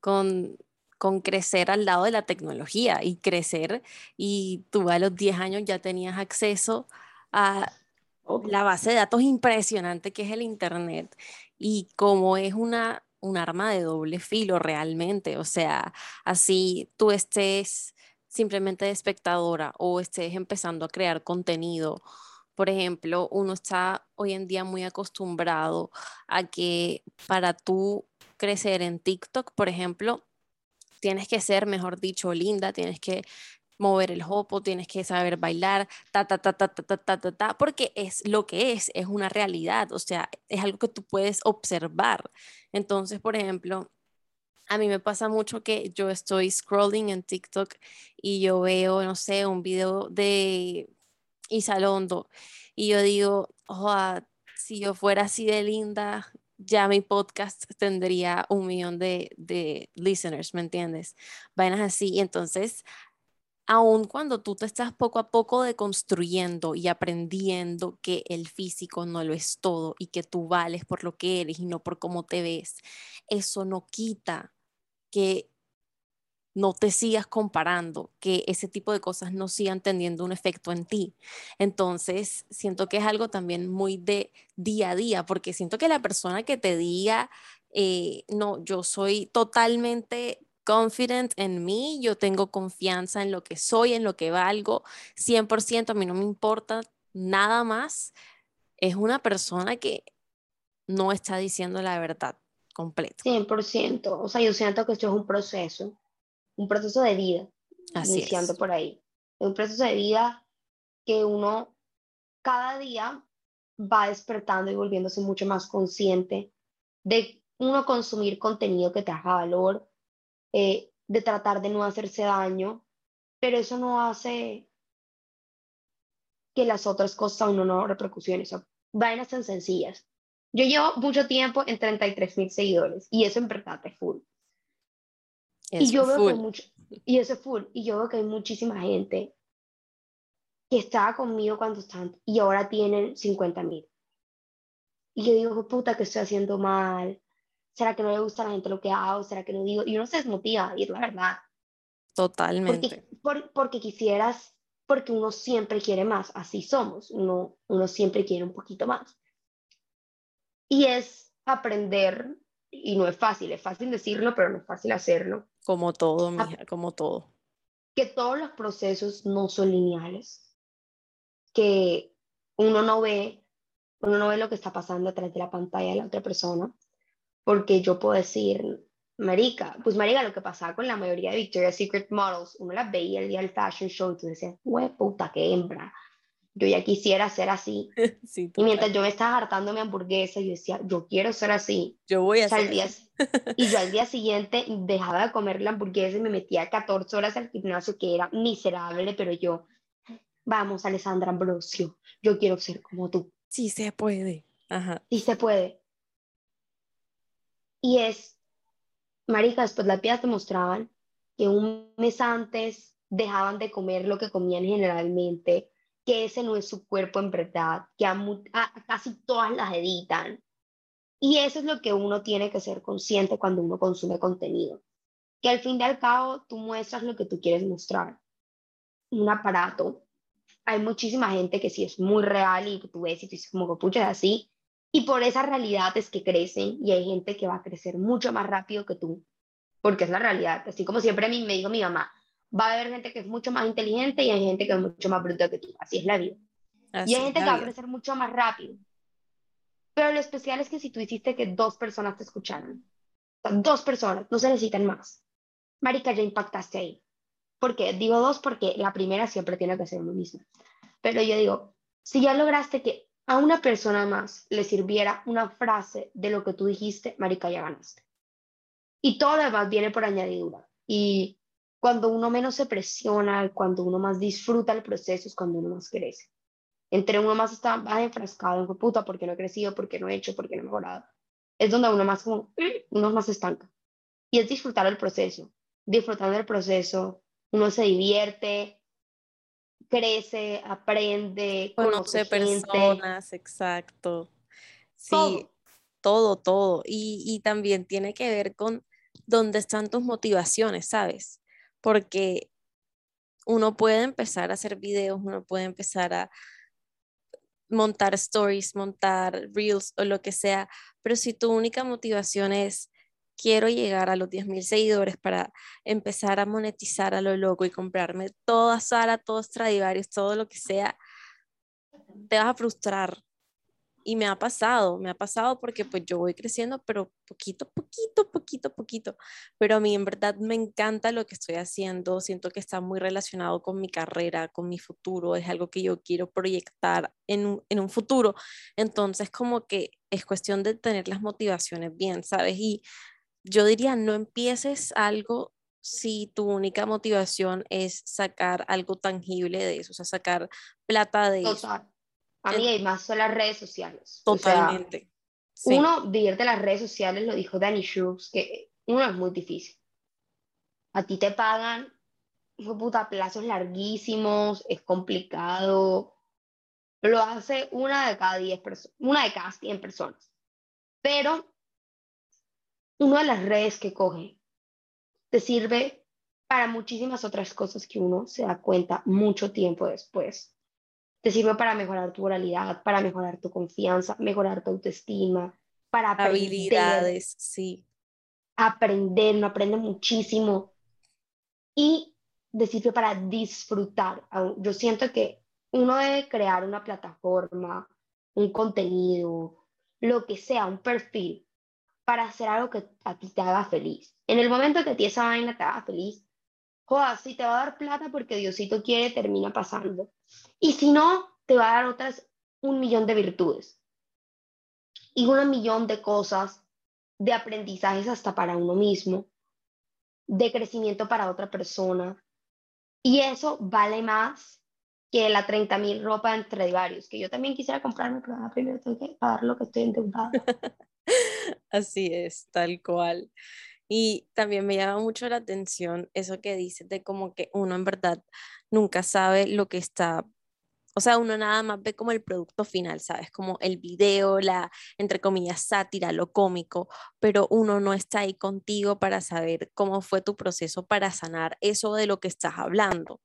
con, con crecer al lado de la tecnología y crecer y tú a los 10 años ya tenías acceso a la base de datos impresionante que es el Internet y cómo es una, un arma de doble filo realmente. O sea, así tú estés simplemente de espectadora o estés empezando a crear contenido. Por ejemplo, uno está hoy en día muy acostumbrado a que para tú crecer en TikTok, por ejemplo, tienes que ser, mejor dicho, linda, tienes que mover el hopo, tienes que saber bailar, ta, ta, ta, ta, ta, ta, ta, ta, ta, porque es lo que es, es una realidad, o sea, es algo que tú puedes observar. Entonces, por ejemplo, a mí me pasa mucho que yo estoy scrolling en TikTok y yo veo, no sé, un video de Isalondo y yo digo, oh, si yo fuera así de linda, ya mi podcast tendría un millón de, de listeners, ¿me entiendes? Vainas así. Y entonces aun cuando tú te estás poco a poco deconstruyendo y aprendiendo que el físico no lo es todo y que tú vales por lo que eres y no por cómo te ves, eso no quita que no te sigas comparando, que ese tipo de cosas no sigan teniendo un efecto en ti. Entonces, siento que es algo también muy de día a día, porque siento que la persona que te diga, eh, no, yo soy totalmente confident en mí, yo tengo confianza en lo que soy, en lo que valgo, 100%, a mí no me importa nada más. Es una persona que no está diciendo la verdad completa. 100%, o sea, yo siento que esto es un proceso, un proceso de vida, iniciando por ahí. es un proceso de vida que uno cada día va despertando y volviéndose mucho más consciente de uno consumir contenido que te haga valor, eh, de tratar de no hacerse daño, pero eso no hace que las otras cosas a uno no repercusiones, o vainas tan sencillas. Yo llevo mucho tiempo en 33 mil seguidores y eso en verdad es full. y yo veo que mucho, y eso es full, y yo veo que hay muchísima gente que estaba conmigo cuando están y ahora tienen 50 mil. Y yo digo, puta, que estoy haciendo mal. ¿Será que no le gusta a la gente lo que hago? ¿Será que no digo? Y uno se desmotiva, y es la verdad. Totalmente. Porque, porque quisieras, porque uno siempre quiere más, así somos, uno, uno siempre quiere un poquito más. Y es aprender, y no es fácil, es fácil decirlo, pero no es fácil hacerlo. Como todo, mija, como todo. Que todos los procesos no son lineales, que uno no ve uno no ve lo que está pasando detrás de la pantalla de la otra persona, porque yo puedo decir, marica, pues marica, lo que pasaba con la mayoría de Victoria's Secret Models, uno las veía el día del fashion show y tú decías, güey, puta, qué hembra, yo ya quisiera ser así. y mientras yo me estaba hartando mi hamburguesa, yo decía, yo quiero ser así. Yo voy a ser día, Y yo al día siguiente dejaba de comer la hamburguesa y me metía 14 horas al gimnasio, que era miserable, pero yo, vamos, Alessandra Ambrosio, yo quiero ser como tú. Sí se puede. Ajá. Sí se puede. Y es, marica, después las piedras te mostraban que un mes antes dejaban de comer lo que comían generalmente, que ese no es su cuerpo en verdad, que a, casi todas las editan. Y eso es lo que uno tiene que ser consciente cuando uno consume contenido. Que al fin y al cabo tú muestras lo que tú quieres mostrar. Un aparato hay muchísima gente que sí es muy real y tú ves y tú dices como que pucha así. Y por esa realidad es que crecen y hay gente que va a crecer mucho más rápido que tú, porque es la realidad. Así como siempre a mí me dijo mi mamá, va a haber gente que es mucho más inteligente y hay gente que es mucho más bruta que tú. Así es la vida. y hay gente que va a crecer mucho más rápido. Pero lo especial es que si tú hiciste que dos personas te escucharan, dos personas, no se necesitan más. Marica, ya impactaste ahí. Porque digo dos porque la primera siempre tiene que ser lo mismo. Pero yo digo, si ya lograste que a una persona más le sirviera una frase de lo que tú dijiste, marica, ya ganaste. Y todo lo demás viene por añadidura. Y cuando uno menos se presiona, cuando uno más disfruta el proceso, es cuando uno más crece. Entre uno más está más enfrascado en puta, porque no he crecido, porque no he hecho, porque no he mejorado. Es donde uno más como, mm", uno más estanca. Y es disfrutar el proceso. Disfrutando el proceso, uno se divierte, crece, aprende, conoce, personas, exacto. Sí, todo, todo. Y, y también tiene que ver con dónde están tus motivaciones, ¿sabes? Porque uno puede empezar a hacer videos, uno puede empezar a montar stories, montar reels o lo que sea, pero si tu única motivación es quiero llegar a los 10.000 seguidores para empezar a monetizar a lo loco y comprarme toda Sara, todos Stradivarius, todo lo que sea, te vas a frustrar. Y me ha pasado, me ha pasado porque pues yo voy creciendo, pero poquito, poquito, poquito, poquito. Pero a mí en verdad me encanta lo que estoy haciendo, siento que está muy relacionado con mi carrera, con mi futuro, es algo que yo quiero proyectar en un, en un futuro. Entonces como que es cuestión de tener las motivaciones bien, ¿sabes? Y yo diría, no empieces algo si tu única motivación es sacar algo tangible de eso, o sea, sacar plata de eso. A mí hay más son las redes sociales. Totalmente. Uno, vivir de las redes sociales, lo dijo Danny Schultz, que uno es muy difícil. A ti te pagan, hijo puta, plazos larguísimos, es complicado. Lo hace una de cada diez personas, una de cada 100 personas. Pero una de las redes que coge te sirve para muchísimas otras cosas que uno se da cuenta mucho tiempo después. Te sirve para mejorar tu moralidad, para mejorar tu confianza, mejorar tu autoestima, para aprender. Habilidades, sí. Aprender, uno aprende muchísimo. Y te sirve para disfrutar. Yo siento que uno debe crear una plataforma, un contenido, lo que sea, un perfil para hacer algo que a ti te haga feliz. En el momento que a ti esa vaina te haga feliz, joda, si te va a dar plata porque Diosito quiere, termina pasando. Y si no, te va a dar otras un millón de virtudes y un millón de cosas, de aprendizajes hasta para uno mismo, de crecimiento para otra persona. Y eso vale más que la 30 mil ropa entre varios, que yo también quisiera comprarme, pero primero tengo que pagar lo que estoy endeudada. Así es, tal cual. Y también me llama mucho la atención eso que dices de como que uno en verdad nunca sabe lo que está, o sea, uno nada más ve como el producto final, ¿sabes? Como el video, la, entre comillas, sátira, lo cómico, pero uno no está ahí contigo para saber cómo fue tu proceso para sanar eso de lo que estás hablando.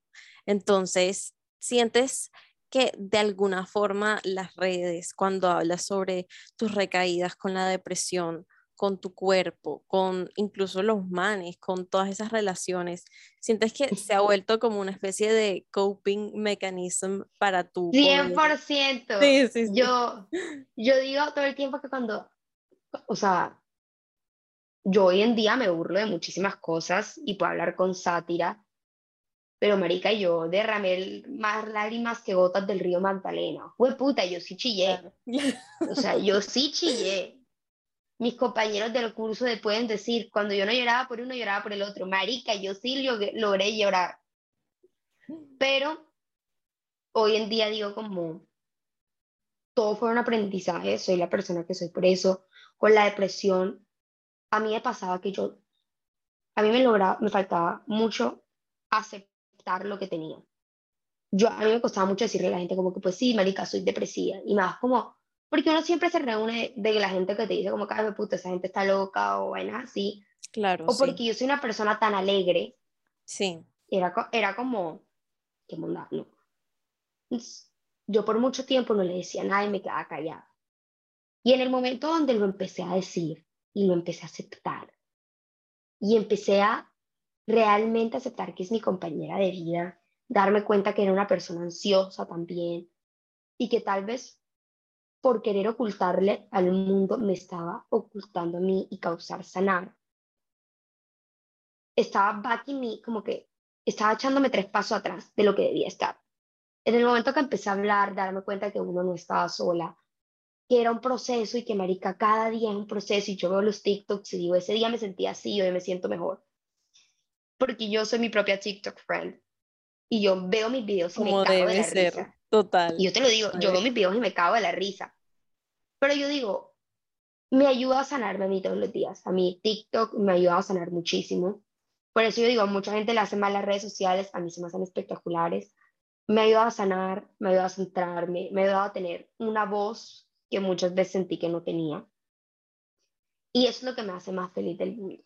Entonces, sientes que de alguna forma las redes, cuando hablas sobre tus recaídas con la depresión, con tu cuerpo, con incluso los manes, con todas esas relaciones, sientes que se ha vuelto como una especie de coping mechanism para tu... 100%. Sí, sí, sí. Yo, yo digo todo el tiempo que cuando, o sea, yo hoy en día me burlo de muchísimas cosas y puedo hablar con sátira, pero marica, yo derramé más lágrimas que gotas del río Magdalena. Fue puta, yo sí chillé. O sea, yo sí chillé mis compañeros del curso de pueden decir, cuando yo no lloraba por uno, lloraba por el otro. Marica, yo sí logré llorar. Pero hoy en día digo como, todo fue un aprendizaje, soy la persona que soy por eso. Con la depresión, a mí me pasaba que yo, a mí me lograba, me faltaba mucho aceptar lo que tenía. Yo, a mí me costaba mucho decirle a la gente como que, pues sí, marica, soy depresiva. Y más como, porque uno siempre se reúne de la gente que te dice como que, puta, esa gente está loca o vainas así. Claro. O porque yo soy una persona tan alegre. Sí. Era, era como, qué mundano. No. Yo por mucho tiempo no le decía nada y me quedaba callada. Y en el momento donde lo empecé a decir y lo empecé a aceptar y empecé a realmente aceptar que es mi compañera de vida, darme cuenta que era una persona ansiosa también y que tal vez por querer ocultarle al mundo me estaba ocultando a mí y causar sanar. Estaba backing me, como que estaba echándome tres pasos atrás de lo que debía estar. En el momento que empecé a hablar, darme cuenta que uno no estaba sola, que era un proceso y que marica, cada día es un proceso y yo veo los TikToks y digo, ese día me sentía así hoy me siento mejor. Porque yo soy mi propia TikTok friend y yo veo mis videos y me cago de la risa. Total. Y yo te lo digo, yo veo mis videos y me cago de la risa. Pero yo digo, me ayuda a sanarme a mí todos los días. A mí TikTok me ayuda a sanar muchísimo. Por eso yo digo, a mucha gente le hace mal las redes sociales, a mí se me hacen espectaculares. Me ayuda a sanar, me ayuda a centrarme, me ayuda a tener una voz que muchas veces sentí que no tenía. Y eso es lo que me hace más feliz del mundo.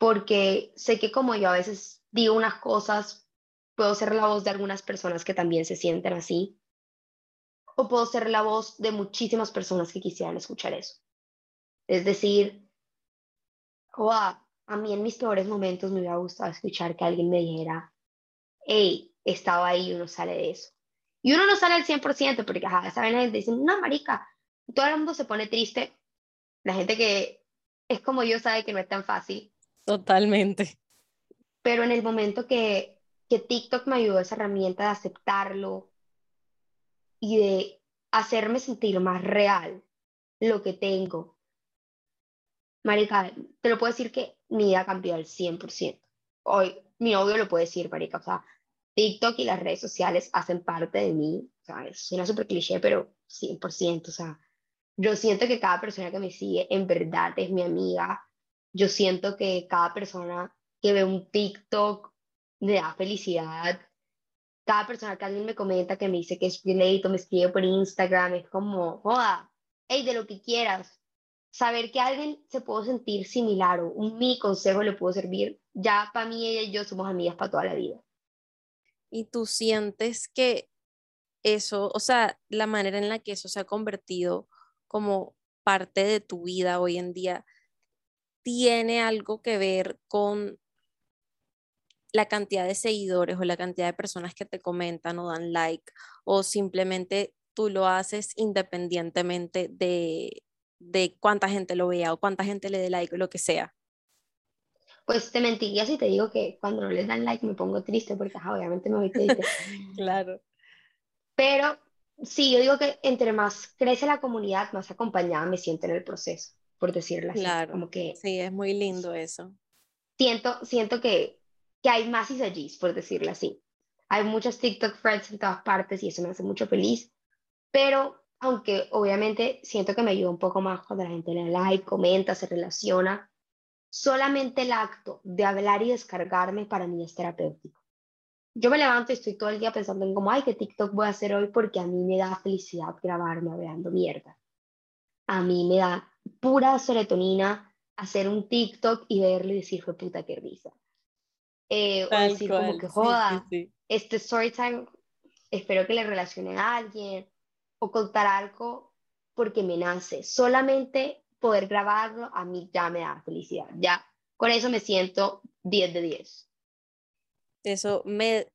Porque sé que como yo a veces digo unas cosas puedo ser la voz de algunas personas que también se sienten así, o puedo ser la voz de muchísimas personas que quisieran escuchar eso. Es decir, a mí en mis peores momentos me hubiera gustado escuchar que alguien me dijera, hey, estaba ahí y uno sale de eso. Y uno no sale al 100% porque, ajá, saben la gente dice, no, marica, todo el mundo se pone triste. La gente que es como yo sabe que no es tan fácil. Totalmente. Pero en el momento que que TikTok me ayudó esa herramienta de aceptarlo y de hacerme sentir más real lo que tengo. Marica, te lo puedo decir que mi vida cambió al 100%. Hoy mi novio lo puede decir, marica, o sea, TikTok y las redes sociales hacen parte de mí, o sea, suena súper cliché, pero 100%, o sea, yo siento que cada persona que me sigue en verdad es mi amiga, yo siento que cada persona que ve un TikTok me da felicidad. Cada persona que alguien me comenta que me dice que es relate me escribe por Instagram, es como, joda, hey, de lo que quieras. Saber que alguien se puede sentir similar o un mi consejo le puedo servir, ya para mí ella y yo somos amigas para toda la vida. Y tú sientes que eso, o sea, la manera en la que eso se ha convertido como parte de tu vida hoy en día, tiene algo que ver con la cantidad de seguidores o la cantidad de personas que te comentan o dan like o simplemente tú lo haces independientemente de, de cuánta gente lo vea o cuánta gente le dé like o lo que sea. Pues te mentiría si te digo que cuando no les dan like me pongo triste porque obviamente me voy triste. claro. Pero sí, yo digo que entre más crece la comunidad, más acompañada me siento en el proceso, por decirlo así. Claro. Como que sí, es muy lindo eso. Siento, siento que, que hay más Isagis, por decirlo así. Hay muchos TikTok friends en todas partes y eso me hace mucho feliz. Pero aunque obviamente siento que me ayuda un poco más cuando la gente le da like, comenta, se relaciona, solamente el acto de hablar y descargarme para mí es terapéutico. Yo me levanto y estoy todo el día pensando en cómo, ay, qué TikTok voy a hacer hoy porque a mí me da felicidad grabarme hablando mierda. A mí me da pura serotonina hacer un TikTok y verlo y decir, fue puta, qué risa. Eh, o decir como que joda, este story time, espero que le relacione a alguien, o contar algo porque me nace. Solamente poder grabarlo a mí ya me da felicidad. Ya con eso me siento 10 de 10. Eso me,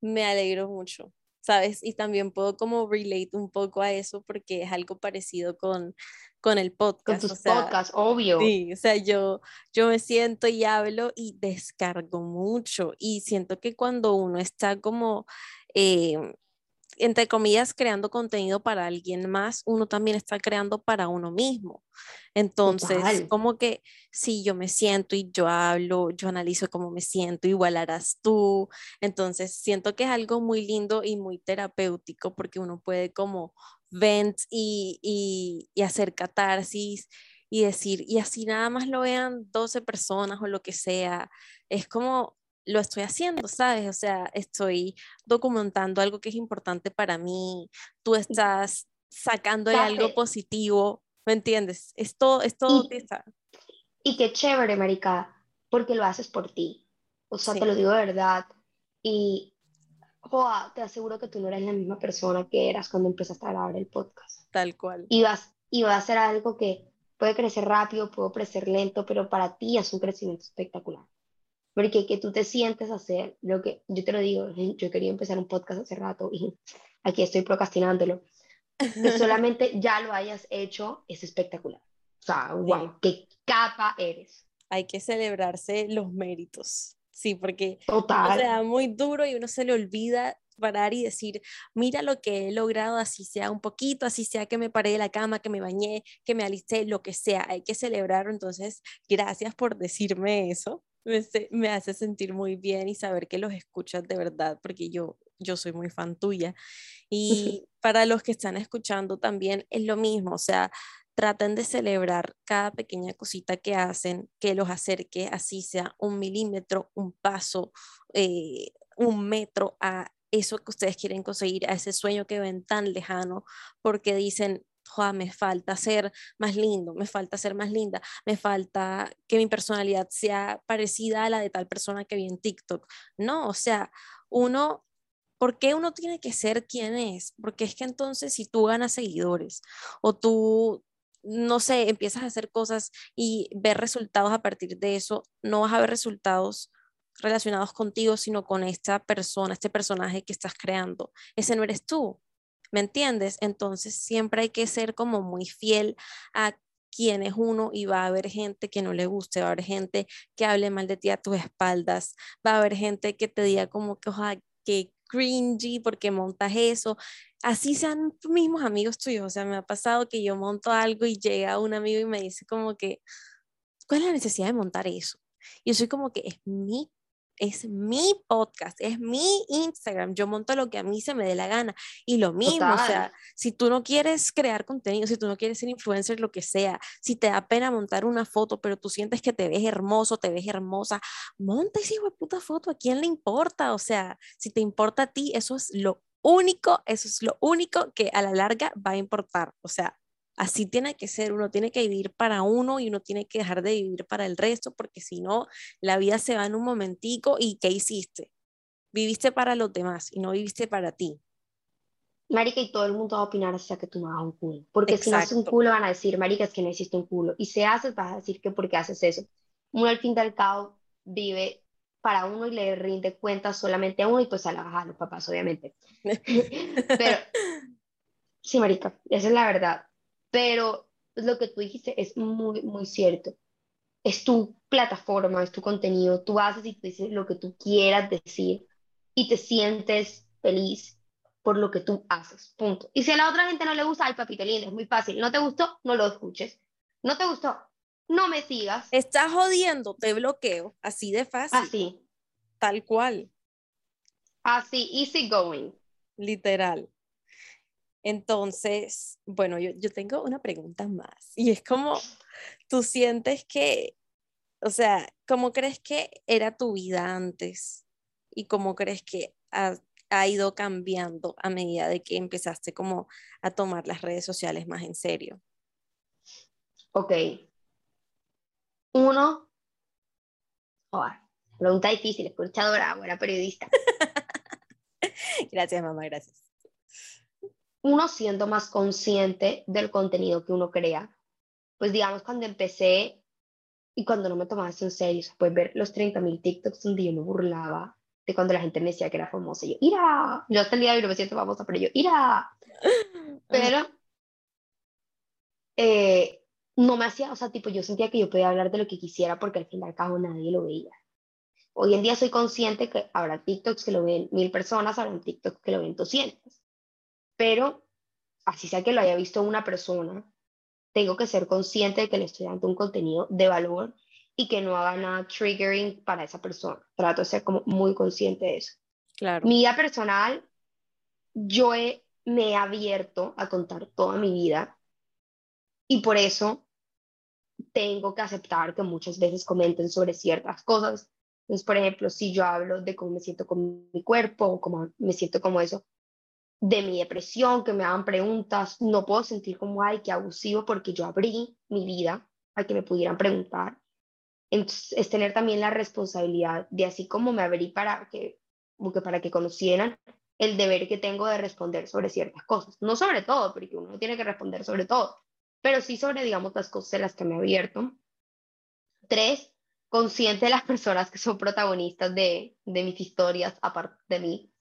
me alegro mucho, ¿sabes? Y también puedo como relate un poco a eso porque es algo parecido con, con el podcast. Con tus podcasts, obvio. Sí, o sea, yo, yo me siento y hablo y descargo mucho y siento que cuando uno está como... Eh, entre comillas, creando contenido para alguien más, uno también está creando para uno mismo. Entonces, como que si yo me siento y yo hablo, yo analizo cómo me siento, igual harás tú. Entonces, siento que es algo muy lindo y muy terapéutico porque uno puede como vent y, y, y hacer catarsis y decir, y así nada más lo vean 12 personas o lo que sea. Es como lo estoy haciendo, ¿sabes? O sea, estoy documentando algo que es importante para mí, tú estás sacando algo positivo, ¿me entiendes? Esto, esto y, y qué chévere, marica, porque lo haces por ti. O sea, te lo digo de verdad. Y, joa, te aseguro que tú no eres la misma persona que eras cuando empezaste a grabar el podcast. Tal cual. Y vas, y va a ser algo que puede crecer rápido, puede crecer lento, pero para ti es un crecimiento espectacular. Porque que tú te sientes a hacer lo que, yo te lo digo, yo quería empezar un podcast hace rato y aquí estoy procrastinándolo. Que solamente ya lo hayas hecho es espectacular. O sea, wow, qué capa eres. Hay que celebrarse los méritos. Sí, porque Total. o sea, muy duro y uno se le olvida parar y decir, mira lo que he logrado, así sea un poquito, así sea que me paré de la cama, que me bañé, que me alisté, lo que sea, hay que celebrarlo. Entonces, gracias por decirme eso me, hace sentir muy bien y saber que los escuchas de verdad, porque yo, yo soy muy fan tuya. Y para los que están escuchando también es lo mismo, o sea, traten de celebrar cada pequeña cosita que hacen, que los acerque, así sea un milímetro, un paso, eh, un metro a eso que ustedes quieren conseguir, a ese sueño que ven tan lejano, porque dicen, me falta ser más lindo, me falta ser más linda, me falta que mi personalidad sea parecida a la de tal persona que vi en TikTok. No, o sea, uno, ¿por qué uno tiene que ser quien es? Porque es que entonces si tú ganas seguidores o tú, no sé, empiezas a hacer cosas y ver resultados a partir de eso, no vas a ver resultados relacionados contigo, sino con esta persona, este personaje que estás creando. Ese no eres tú. ¿me entiendes? Entonces siempre hay que ser como muy fiel a quién es uno y va a haber gente que no le guste, va a haber gente que hable mal de ti a tus espaldas, va a haber gente que te diga como que, ojalá que cringy porque montas eso. Así sean tus mismos amigos tuyos, o sea, me ha pasado que yo monto algo y llega un amigo y me dice como que, ¿cuál es la necesidad de montar eso? Y yo soy como que es mi es mi podcast, es mi Instagram, yo monto lo que a mí se me dé la gana. Y lo mismo, o sea, si tú no quieres crear contenido, si tú no quieres ser influencer, lo que sea, si te da pena montar una foto, pero tú sientes que te ves hermoso, te ves hermosa, monta esa puta foto, ¿a quién le importa? O sea, si te importa a ti, eso es lo único, eso es lo único que a la larga va a importar. O sea, Así tiene que ser, uno tiene que vivir para uno y uno tiene que dejar de vivir para el resto, porque si no, la vida se va en un momentico y ¿qué hiciste? Viviste para los demás y no viviste para ti. Marica, y todo el mundo va a opinar hasta que tú no hagas un culo. Porque si no haces un culo, van a decir, Marica, es que no hiciste un culo. Y si haces, vas a decir que porque haces eso. Uno al fin y al cabo vive para uno y le rinde cuentas solamente a uno y pues a la baja a los papás, obviamente. Pero, sí, Marica, esa es la verdad. Pero lo que tú dijiste es muy, muy cierto. Es tú. plataforma, es tu contenido, tú haces y te dices lo que tú quieras decir y te sientes feliz por lo que tú haces, punto. Y si a la otra gente no le gusta, ay papito lindo, es muy fácil, no te gustó, no lo escuches, no te gustó, no me sigas. Estás jodiendo, te bloqueo, así de fácil. Así. Tal cual. Así, easy going. Literal. Entonces, bueno, yo, yo tengo una pregunta más y es como, tú sientes que, o sea, ¿cómo crees que era tu vida antes? ¿Y cómo crees que ha, ha ido cambiando a medida de que empezaste como a tomar las redes sociales más en serio? Ok. Uno, oh, pregunta difícil, escuchadora, buena periodista. gracias, mamá, gracias. Uno siendo más consciente del contenido que uno crea. Pues digamos, cuando empecé y cuando no me tomaba esto en serio, puedes ver los 30.000 TikToks donde yo me burlaba de cuando la gente me decía que era famosa. Y yo, ¡ira! Yo hasta el día de hoy no me siento famosa, pero yo, ¡ira! Pero eh, no me hacía, o sea, tipo, yo sentía que yo podía hablar de lo que quisiera porque al fin y al cabo nadie lo veía. Hoy en día soy consciente que habrá TikToks que lo ven mil personas, habrá TikToks que lo ven 200. Pero, así sea que lo haya visto una persona, tengo que ser consciente de que le estoy dando un contenido de valor y que no haga nada triggering para esa persona. Trato de ser como muy consciente de eso. Claro. Mi vida personal, yo me he abierto a contar toda mi vida y por eso tengo que aceptar que muchas veces comenten sobre ciertas cosas. Entonces, por ejemplo, si yo hablo de cómo me siento con mi cuerpo o cómo me siento como eso, de mi depresión, que me hagan preguntas, no puedo sentir como, ay, qué abusivo, porque yo abrí mi vida a que me pudieran preguntar. Entonces, es tener también la responsabilidad de así como me abrí para que, que para que conocieran el deber que tengo de responder sobre ciertas cosas. No sobre todo, porque uno no tiene que responder sobre todo, pero sí sobre, digamos, las cosas en las que me he abierto. Tres, consciente de las personas que son protagonistas de, de mis historias, aparte de mí.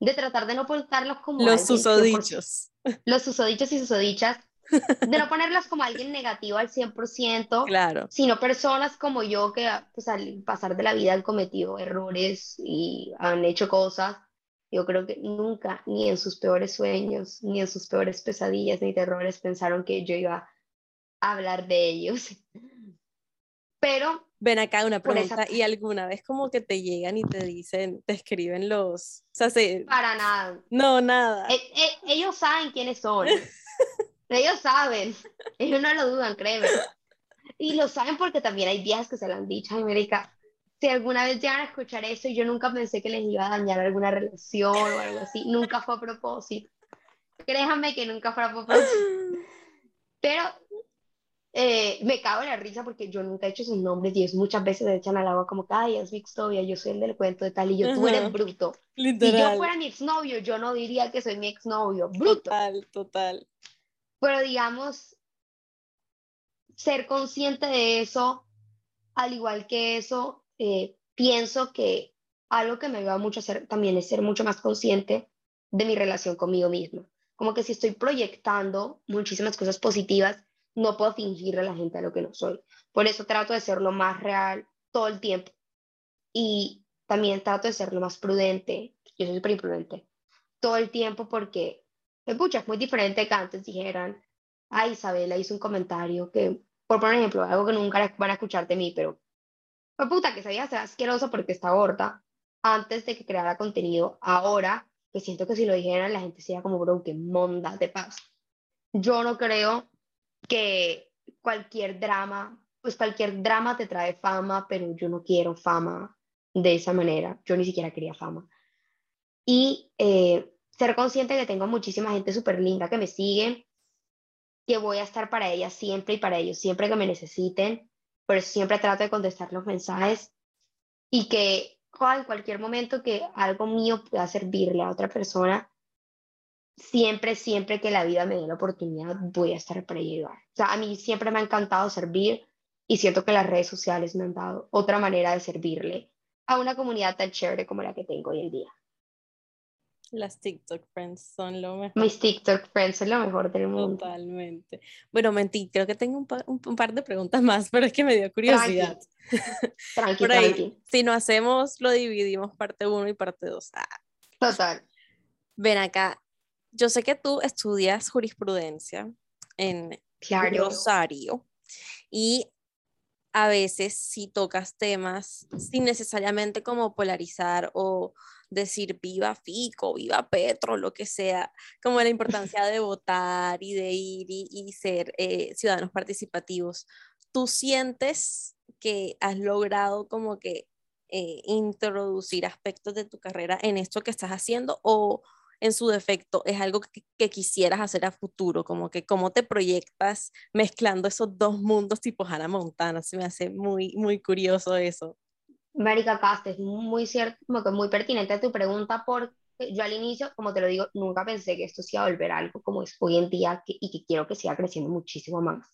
De tratar de no contarlos como... Los susodichos. Los susodichos y susodichas. De no ponerlas como alguien negativo al 100%, claro. sino personas como yo que pues, al pasar de la vida han cometido errores y han hecho cosas yo creo que nunca, ni en sus peores sueños, ni en sus peores pesadillas ni terrores pensaron que yo iba a hablar de ellos. Pero... Ven acá una pregunta, ¿y alguna vez como que te llegan y te dicen, te escriben los... O sea, Para nada. No, nada. Eh, eh, ellos saben quiénes son. ellos saben. Ellos no lo dudan, créeme. Y lo saben porque también hay días que se lo han dicho, América, si alguna vez llegan a escuchar eso, yo nunca pensé que les iba a dañar alguna relación o algo así, nunca fue a propósito. Créanme que nunca fue a propósito. Pero eh, me cago en la risa porque yo nunca he hecho sus nombres y ellos muchas veces se echan al agua como ay, es mi exnovia, yo soy el del cuento de tal y yo, tú eres bruto. Si yo fuera mi exnovio, yo no diría que soy mi exnovio, bruto. Total, total. Pero digamos, ser consciente de eso, al igual que eso, eh, pienso que algo que me ayuda mucho a hacer también es ser mucho más consciente de mi relación conmigo misma. Como que si estoy proyectando muchísimas cosas positivas, no puedo fingirle a la gente lo que no soy. Por eso trato de ser lo más real todo el tiempo. Y también trato de ser lo más prudente. Yo soy súper imprudente. Todo el tiempo porque, escucha, es muy diferente que antes dijeran, ay, Isabela hizo un comentario que, por poner ejemplo, algo que nunca van a escuchar de mí, pero fue puta que sabía ser asqueroso porque está gorda antes de que creara contenido. Ahora, que siento que si lo dijeran, la gente sería como, bro, que monda de paz. Yo no creo que cualquier drama, pues cualquier drama te trae fama, pero yo no quiero fama de esa manera. Yo ni siquiera quería fama. Y eh, ser consciente que tengo muchísima gente súper linda que me sigue, que voy a estar para ellas siempre y para ellos siempre que me necesiten pero siempre trato de contestar los mensajes y que en cualquier momento que algo mío pueda servirle a otra persona, siempre, siempre que la vida me dé la oportunidad, voy a estar para ayudar. O sea, a mí siempre me ha encantado servir y siento que las redes sociales me han dado otra manera de servirle a una comunidad tan chévere como la que tengo hoy en día. Las TikTok friends son lo mejor. Mis TikTok friends son lo mejor del mundo. Totalmente. Bueno, mentí, creo que tengo un, un, par de preguntas más, pero es que me dio curiosidad. Tranqui, tranqui. Si no hacemos, lo dividimos parte 1 y parte 2. Ah. Total. Ven acá. Yo sé que tú estudias jurisprudencia en Rosario y a veces si tocas temas sin necesariamente como polarizar o decir viva Fico, viva Petro, lo que sea, como la importancia de votar y de ir y, ser eh, ciudadanos participativos. ¿Tú sientes que has logrado como que eh, introducir aspectos de tu carrera en esto que estás haciendo o en su defecto es algo que, quisieras hacer a futuro, como que cómo te proyectas mezclando esos dos mundos tipo Hannah Montana, se me hace muy, muy curioso eso. Marica Cast, es muy cierto, como que muy pertinente tu pregunta porque yo al inicio, como te lo digo, nunca pensé que esto se iba a volver algo como es hoy en día y que quiero que siga creciendo muchísimo más.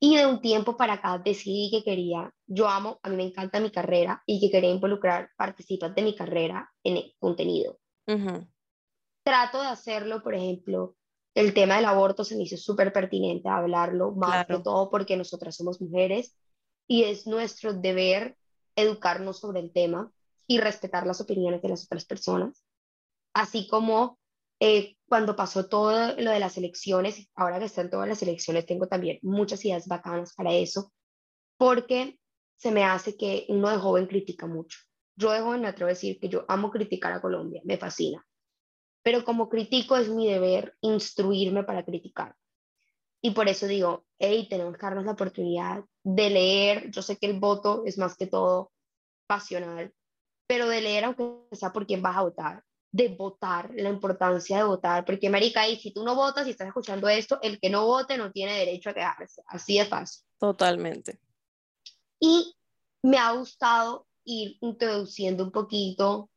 Y de un tiempo para acá decidí que quería, yo amo, a mí me encanta mi carrera y que quería involucrar participantes de mi carrera en el contenido. Uh trato de hacerlo, por ejemplo, el tema del aborto se me hizo súper pertinente hablarlo, más que todo porque nosotras somos mujeres y es nuestro deber educarnos sobre el tema y respetar las opiniones de las otras personas. Así como eh, cuando pasó todo lo de las elecciones, ahora que están todas las elecciones, tengo también muchas ideas bacanas para eso, porque se me hace que uno de joven critica mucho. Yo de joven me atrevo a decir que yo amo criticar a Colombia, me fascina pero como critico es mi deber instruirme para criticar. Y por eso digo, hey, tenemos que darnos la oportunidad de leer, yo sé que el voto es más que todo pasional, pero de leer aunque sea por quién vas a votar, de votar, la importancia de votar, porque Marica, y si tú no votas y estás escuchando esto, el que no vote no tiene derecho a quedarse, así de fácil. Totalmente. Y me ha gustado ir introduciendo un poquito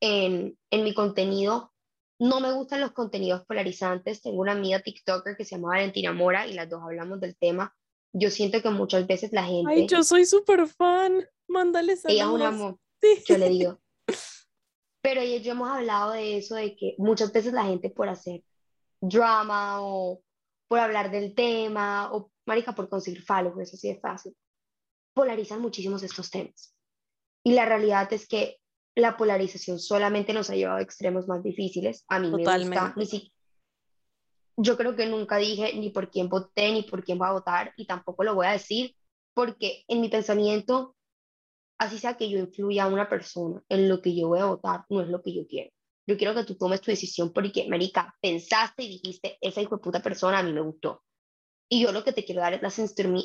en, en mi contenido no me gustan los contenidos polarizantes. Tengo una amiga TikToker que se llama Valentina Mora y las dos hablamos del tema. Yo siento que muchas veces la gente. Ay, yo soy súper fan. Mándale saludos. Ella es un amor. Yo le digo. Pero ella yo hemos hablado de eso, de que muchas veces la gente por hacer drama o por hablar del tema o, marica, por conseguir follow, eso sí es fácil, polarizan muchísimos estos temas. Y la realidad es que la polarización solamente nos ha llevado a extremos más difíciles. A mí me gusta, ni yo creo que nunca dije ni por quién voté, ni por quién voy a votar, y tampoco lo voy a decir, porque en mi pensamiento, así sea que yo influya a una persona en lo que yo voy a votar, no es lo que yo quiero. Yo quiero que tú tomes tu decisión porque, Marica, pensaste y dijiste, esa hijo de puta persona a mí me gustó. Y yo lo que te quiero dar es las,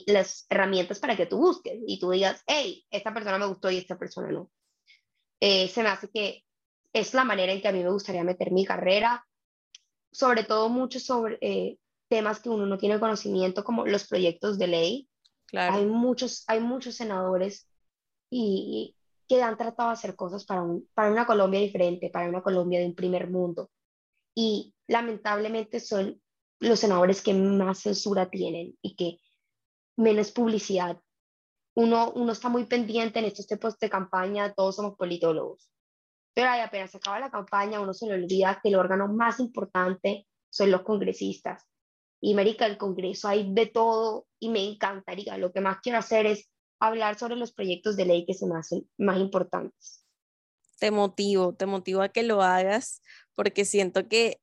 las herramientas para que tú busques y tú digas, hey, esta persona me gustó y esta persona no. Eh, se me hace que es la manera en que a mí me gustaría meter mi carrera, sobre todo mucho sobre eh, temas que uno no tiene conocimiento, como los proyectos de ley. Claro. Hay, muchos, hay muchos senadores y, que han tratado de hacer cosas para, un, para una Colombia diferente, para una Colombia de un primer mundo. Y lamentablemente son los senadores que más censura tienen y que menos publicidad uno, uno está muy pendiente en estos tiempos de campaña, todos somos politólogos. Pero ahí apenas se acaba la campaña, uno se le olvida que el órgano más importante son los congresistas. Y América, el Congreso hay de todo y me encantaría. Lo que más quiero hacer es hablar sobre los proyectos de ley que se me hacen más importantes. Te motivo, te motivo a que lo hagas porque siento que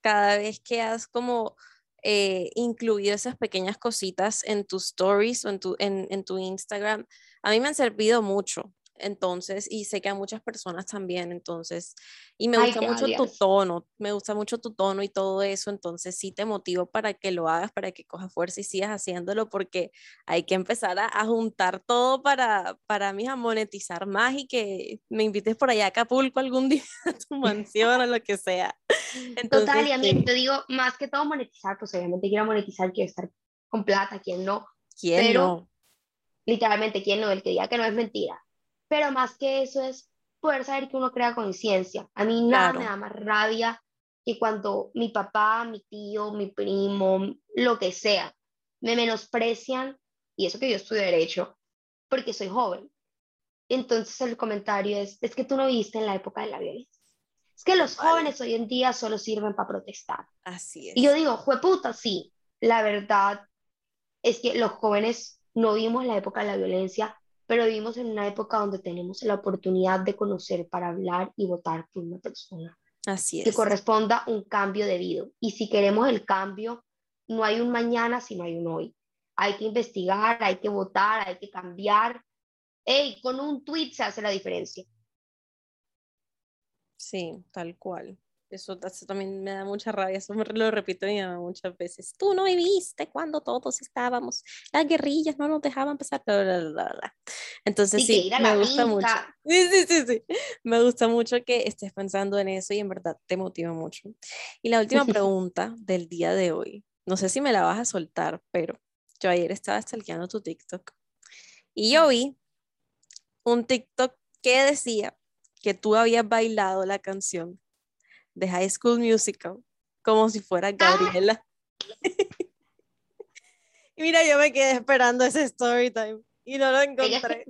cada vez que has como eh, incluido esas pequeñas cositas en tus stories o en tu, en, en tu Instagram, a mí me han servido mucho. Entonces, y sé que a muchas personas también, entonces, y me gusta mucho tu tono, me gusta mucho tu tono y todo eso, entonces sí te motivo para que lo hagas, para que cojas fuerza y sigas haciéndolo, porque hay que empezar a, juntar todo para, para mí, a monetizar más y que me invites por allá a Acapulco algún día a tu mansión o lo que sea. Total, y a mí te digo, más que todo monetizar, pues obviamente quiero monetizar, quiero estar con plata, ¿quién no? ¿Quién pero, no? Literalmente, ¿quién no? El que diga que no es mentira pero más que eso es poder saber que uno crea conciencia. A mí nada me da más rabia que cuando mi papá, mi tío, mi primo, lo que sea, me menosprecian, y eso que yo estudio derecho, porque soy joven. Entonces el comentario es, es que tú no viste en la época de la violencia. es que los jóvenes hoy en día solo sirven para protestar. Así es. Y yo digo, puta, sí, la verdad es que los jóvenes no vimos la época de la violencia, pero vivimos en una época donde tenemos la oportunidad de conocer para hablar y votar por una persona. Así Que es. corresponda un cambio debido. Y si queremos el cambio, no hay un mañana si no hay un hoy. Hay que investigar, hay que votar, hay que cambiar. Ey, con un tweet se hace la diferencia. Sí, tal cual. Eso, eso también me da mucha rabia, eso lo repito a mi mamá muchas veces. Tú no viviste cuando todos estábamos, las guerrillas no nos dejaban pasar, bla, bla, bla, bla. Entonces Sí, sí, me la gusta mucho. finca. Sí, sí, sí, sí. Me gusta mucho que estés pensando en eso y en verdad te motiva mucho. Y la última pregunta del día de hoy, no sé si me la vas a soltar, pero yo ayer estaba stalkeando tu TikTok y yo vi un TikTok que decía que tú habías bailado la canción de High School Musical como si fuera Gabriela. y mira, yo me quedé esperando ese story time y no lo encontré.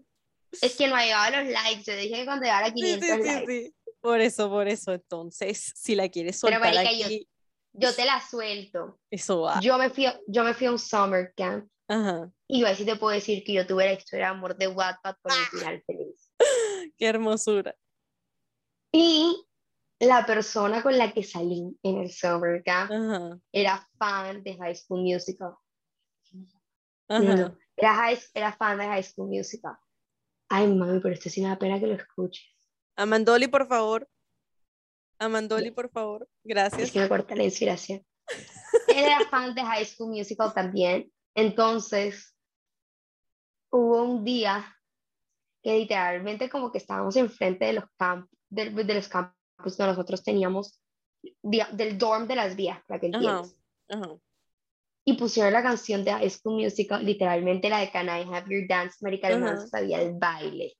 Es que no ha llegado a los likes. Yo dije que cuando llegara a Sí, 500 sí, sí, likes. sí. Por eso, por eso. Entonces, si la quieres Pero, soltar marica, yo- aquí, Yo te la suelto. eso va. Yo me fui, a- yo me fui a un summer camp Ajá. y yo ahí sí te puedo decir que yo tuve la historia de amor de Wattpad con Ah. un final feliz. Qué hermosura. Y la persona con la que salí en el summer camp Ajá. era fan de High School Musical. No, Ajá. no, era, high- era fan de High School Musical. Ay, mami, pero esto sí me da pena que lo escuches. Amandoli, por favor. Amandoli, por favor. Es Gracias. que me corta la inspiración. Él era fan de High School Musical también. Entonces, hubo un día que literalmente como que estábamos enfrente de los campos, de, de los campus que nosotros teníamos, del dorm de las vías, para que entiendas. Ajá. Y pusieron la canción de High School Musical, literalmente la de Can I Have Your Dance, Marica, Ajá. se sabía el baile.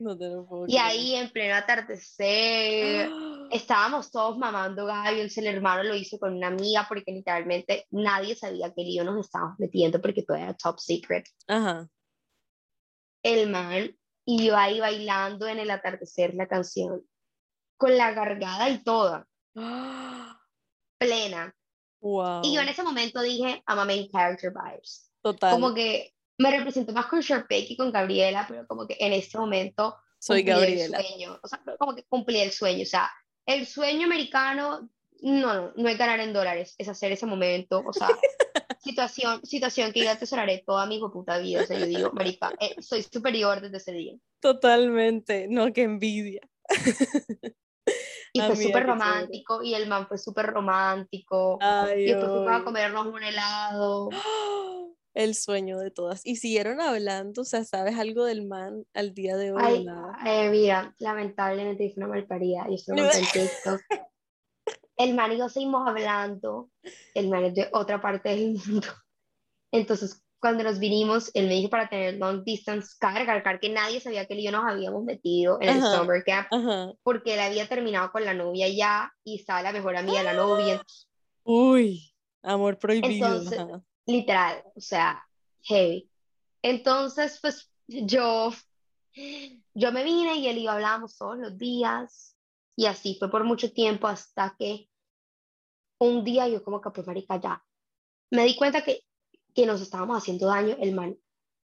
No te lo puedo Y creer. ahí en pleno atardecer, estábamos todos mamando gallo, el hermano lo hizo con una amiga porque literalmente nadie sabía que lío nos estábamos metiendo porque todo era top secret. Ajá. El man y yo ahí bailando en el atardecer la canción, con la gargada y toda, plena. Wow. Y yo en ese momento dije, I'm a main character vibes. Total. Como que me represento más con Sharpay que con Gabriela, pero como que en este momento Soy Gabriela. el sueño, o sea, como que cumplí el sueño, o sea, el sueño americano, no, no, no es ganar en dólares, es hacer ese momento, o sea, situación, situación que yo atesoraré toda mi puta vida, o sea, yo digo, marica, eh, soy superior desde ese día. Totalmente. No, qué envidia. Y fue súper chévere. romántico, y el man fue súper romántico, Ay, y después fuimos a comernos un helado. El sueño de todas. Y siguieron hablando, o sea, ¿sabes algo del man al día de hoy? Ay, eh, mira, lamentablemente hice una malparida, y esto lo conté en TikTok. El man y yo seguimos hablando, el man es de otra parte del mundo. Entonces, cuando nos vinimos, él me dijo para tener long distance, cabe recalcar que nadie sabía que él y yo nos habíamos metido en el Ajá. summer camp, Ajá. porque él había terminado con la novia ya, y estaba la mejor amiga de la novia, Uy, amor prohibido. Entonces- ajá. literal, o sea, heavy. Entonces, pues yo, yo me vine y él y yo hablábamos todos los días y así fue por mucho tiempo hasta que un día yo como que, pues marica, ya, me di cuenta que, que nos estábamos haciendo daño, el man,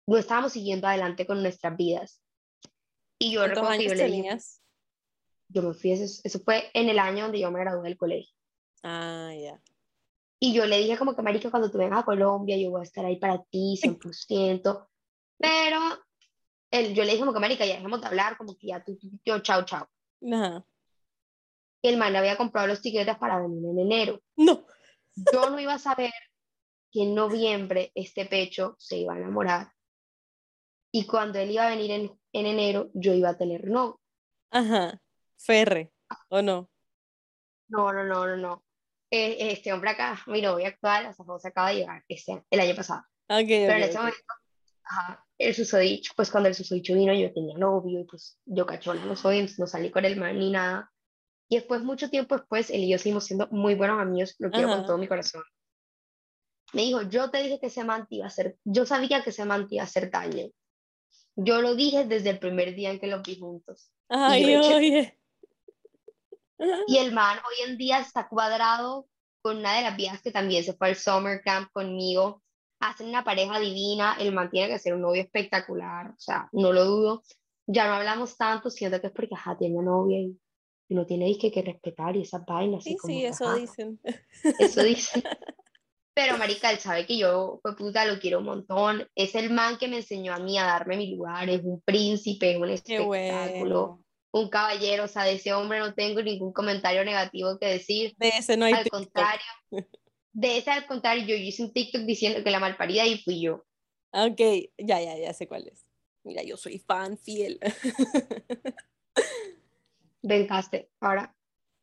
no estábamos siguiendo adelante con nuestras vidas. Y yo ¿Cuántos recuerdo que yo le dije, yo me fui, eso, eso fue en el año donde yo me gradué del colegio. Ah, ya. Y yo le dije como que, marica, cuando tú vengas a Colombia, yo voy a estar ahí para ti, 100%. Pero él, yo le dije como que, marica, ya dejemos de hablar, como que ya tú, tú- yo, chao, chao. Ajá. Y el man había comprado los tiquetes para venir en enero. No. Yo no iba a saber que en noviembre este pecho se iba a enamorar. Y cuando él iba a venir en, en enero, yo iba a tener no. Ajá. Ferre, ¿o no? No, no, no, no, no. Eh, Este hombre acá, mi novia actual, hasta se acaba de llegar este, el año pasado. Ok, Pero en ok, ese ok. momento, ajá, el susodicho, pues cuando el susodicho vino yo tenía novio y pues yo cachona no soy, no salí con el man ni nada. Y después, mucho tiempo después, él y yo seguimos siendo muy buenos amigos, lo quiero con Ajá. todo mi corazón. Me dijo, yo te dije que ese man te iba a hacer, yo sabía que ese man te iba a hacer daño. Yo lo dije desde el primer día en que los vi juntos. Ay, eché- oye. Y el man hoy en día está cuadrado con una de las viejas que también se fue al summer camp conmigo. Hacen una pareja divina, el man tiene que ser un novio espectacular, o sea, no lo dudo. Ya no hablamos tanto, siento que es porque, ajá, tiene novia y, no tiene que, que respetar y esas vainas. Sí, sí, eso dicen. Eso dicen. Pero marica, él sabe que yo, pues puta, lo quiero un montón. Es el man que me enseñó a mí a darme mi lugar, es un príncipe, es un espectáculo, un caballero. O sea, de ese hombre no tengo ningún comentario negativo que decir. De ese no hay Al contrario, de ese al contrario, yo hice un TikTok diciendo que la malparida y fui yo. Ok, ya, ya, ya sé cuál es. Mira, yo soy fan fiel. Vengaste. Ahora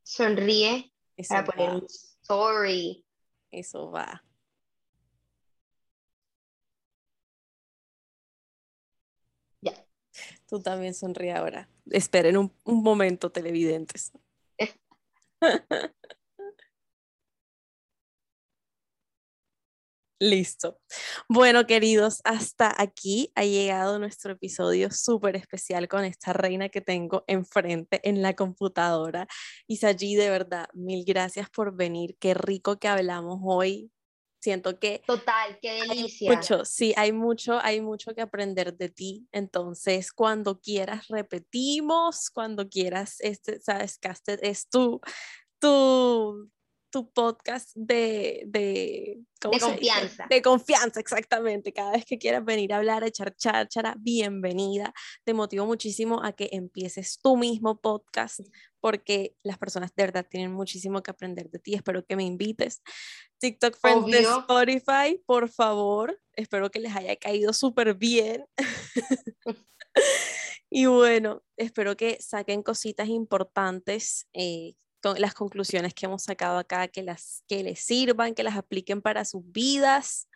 sonríe para poner un sorry. Eso va. Ya. Tú también sonríe ahora. Esperen un, un momento, televidentes. Listo. Bueno, queridos, hasta aquí ha llegado nuestro episodio súper especial con esta reina que tengo enfrente en la computadora. Isaji, de verdad, mil gracias por venir. Qué rico que hablamos hoy. Siento que... Total, qué delicia. Mucho, sí, hay mucho, hay mucho que aprender de ti. Entonces, cuando quieras, repetimos. Cuando quieras, este, sabes, Casted es tu, tu tu podcast de, de, de confianza. De confianza, exactamente. Cada vez que quieras venir a hablar, a echar cháchara, bienvenida. Te motivo muchísimo a que empieces tu mismo podcast porque las personas de verdad tienen muchísimo que aprender de ti. Espero que me invites. TikTok Friends de Spotify, por favor. Espero que les haya caído súper bien. y bueno, espero que saquen cositas importantes eh, las conclusiones que hemos sacado acá, que, las, que les sirvan, que las apliquen para sus vidas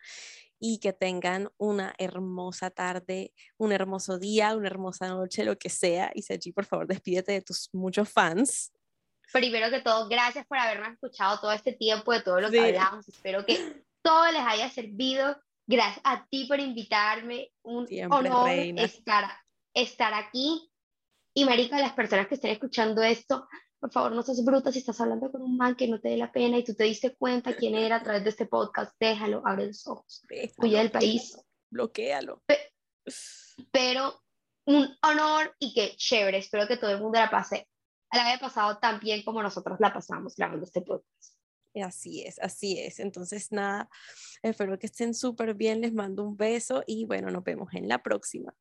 y que tengan una hermosa tarde, un hermoso día, una hermosa noche, lo que sea. Y Sergi, por favor, despídete de tus muchos fans. Primero que todo, gracias por habernos escuchado todo este tiempo de todo lo que hablamos. Espero que todo les haya servido. Gracias a ti por invitarme. Un honor estar, estar aquí. Y marica, las personas que estén escuchando esto, por favor, no seas bruta si estás hablando con un man que no te dé la pena y tú te diste cuenta quién era a través de este podcast, déjalo, abre los ojos, cuida del país. Bloquéalo. Pero un honor y que chévere, espero que todo el mundo la pase, la haya pasado tan bien como nosotros la pasamos grabando este podcast. Así es, así es. Entonces, nada, espero que estén súper bien, les mando un beso y bueno, nos vemos en la próxima.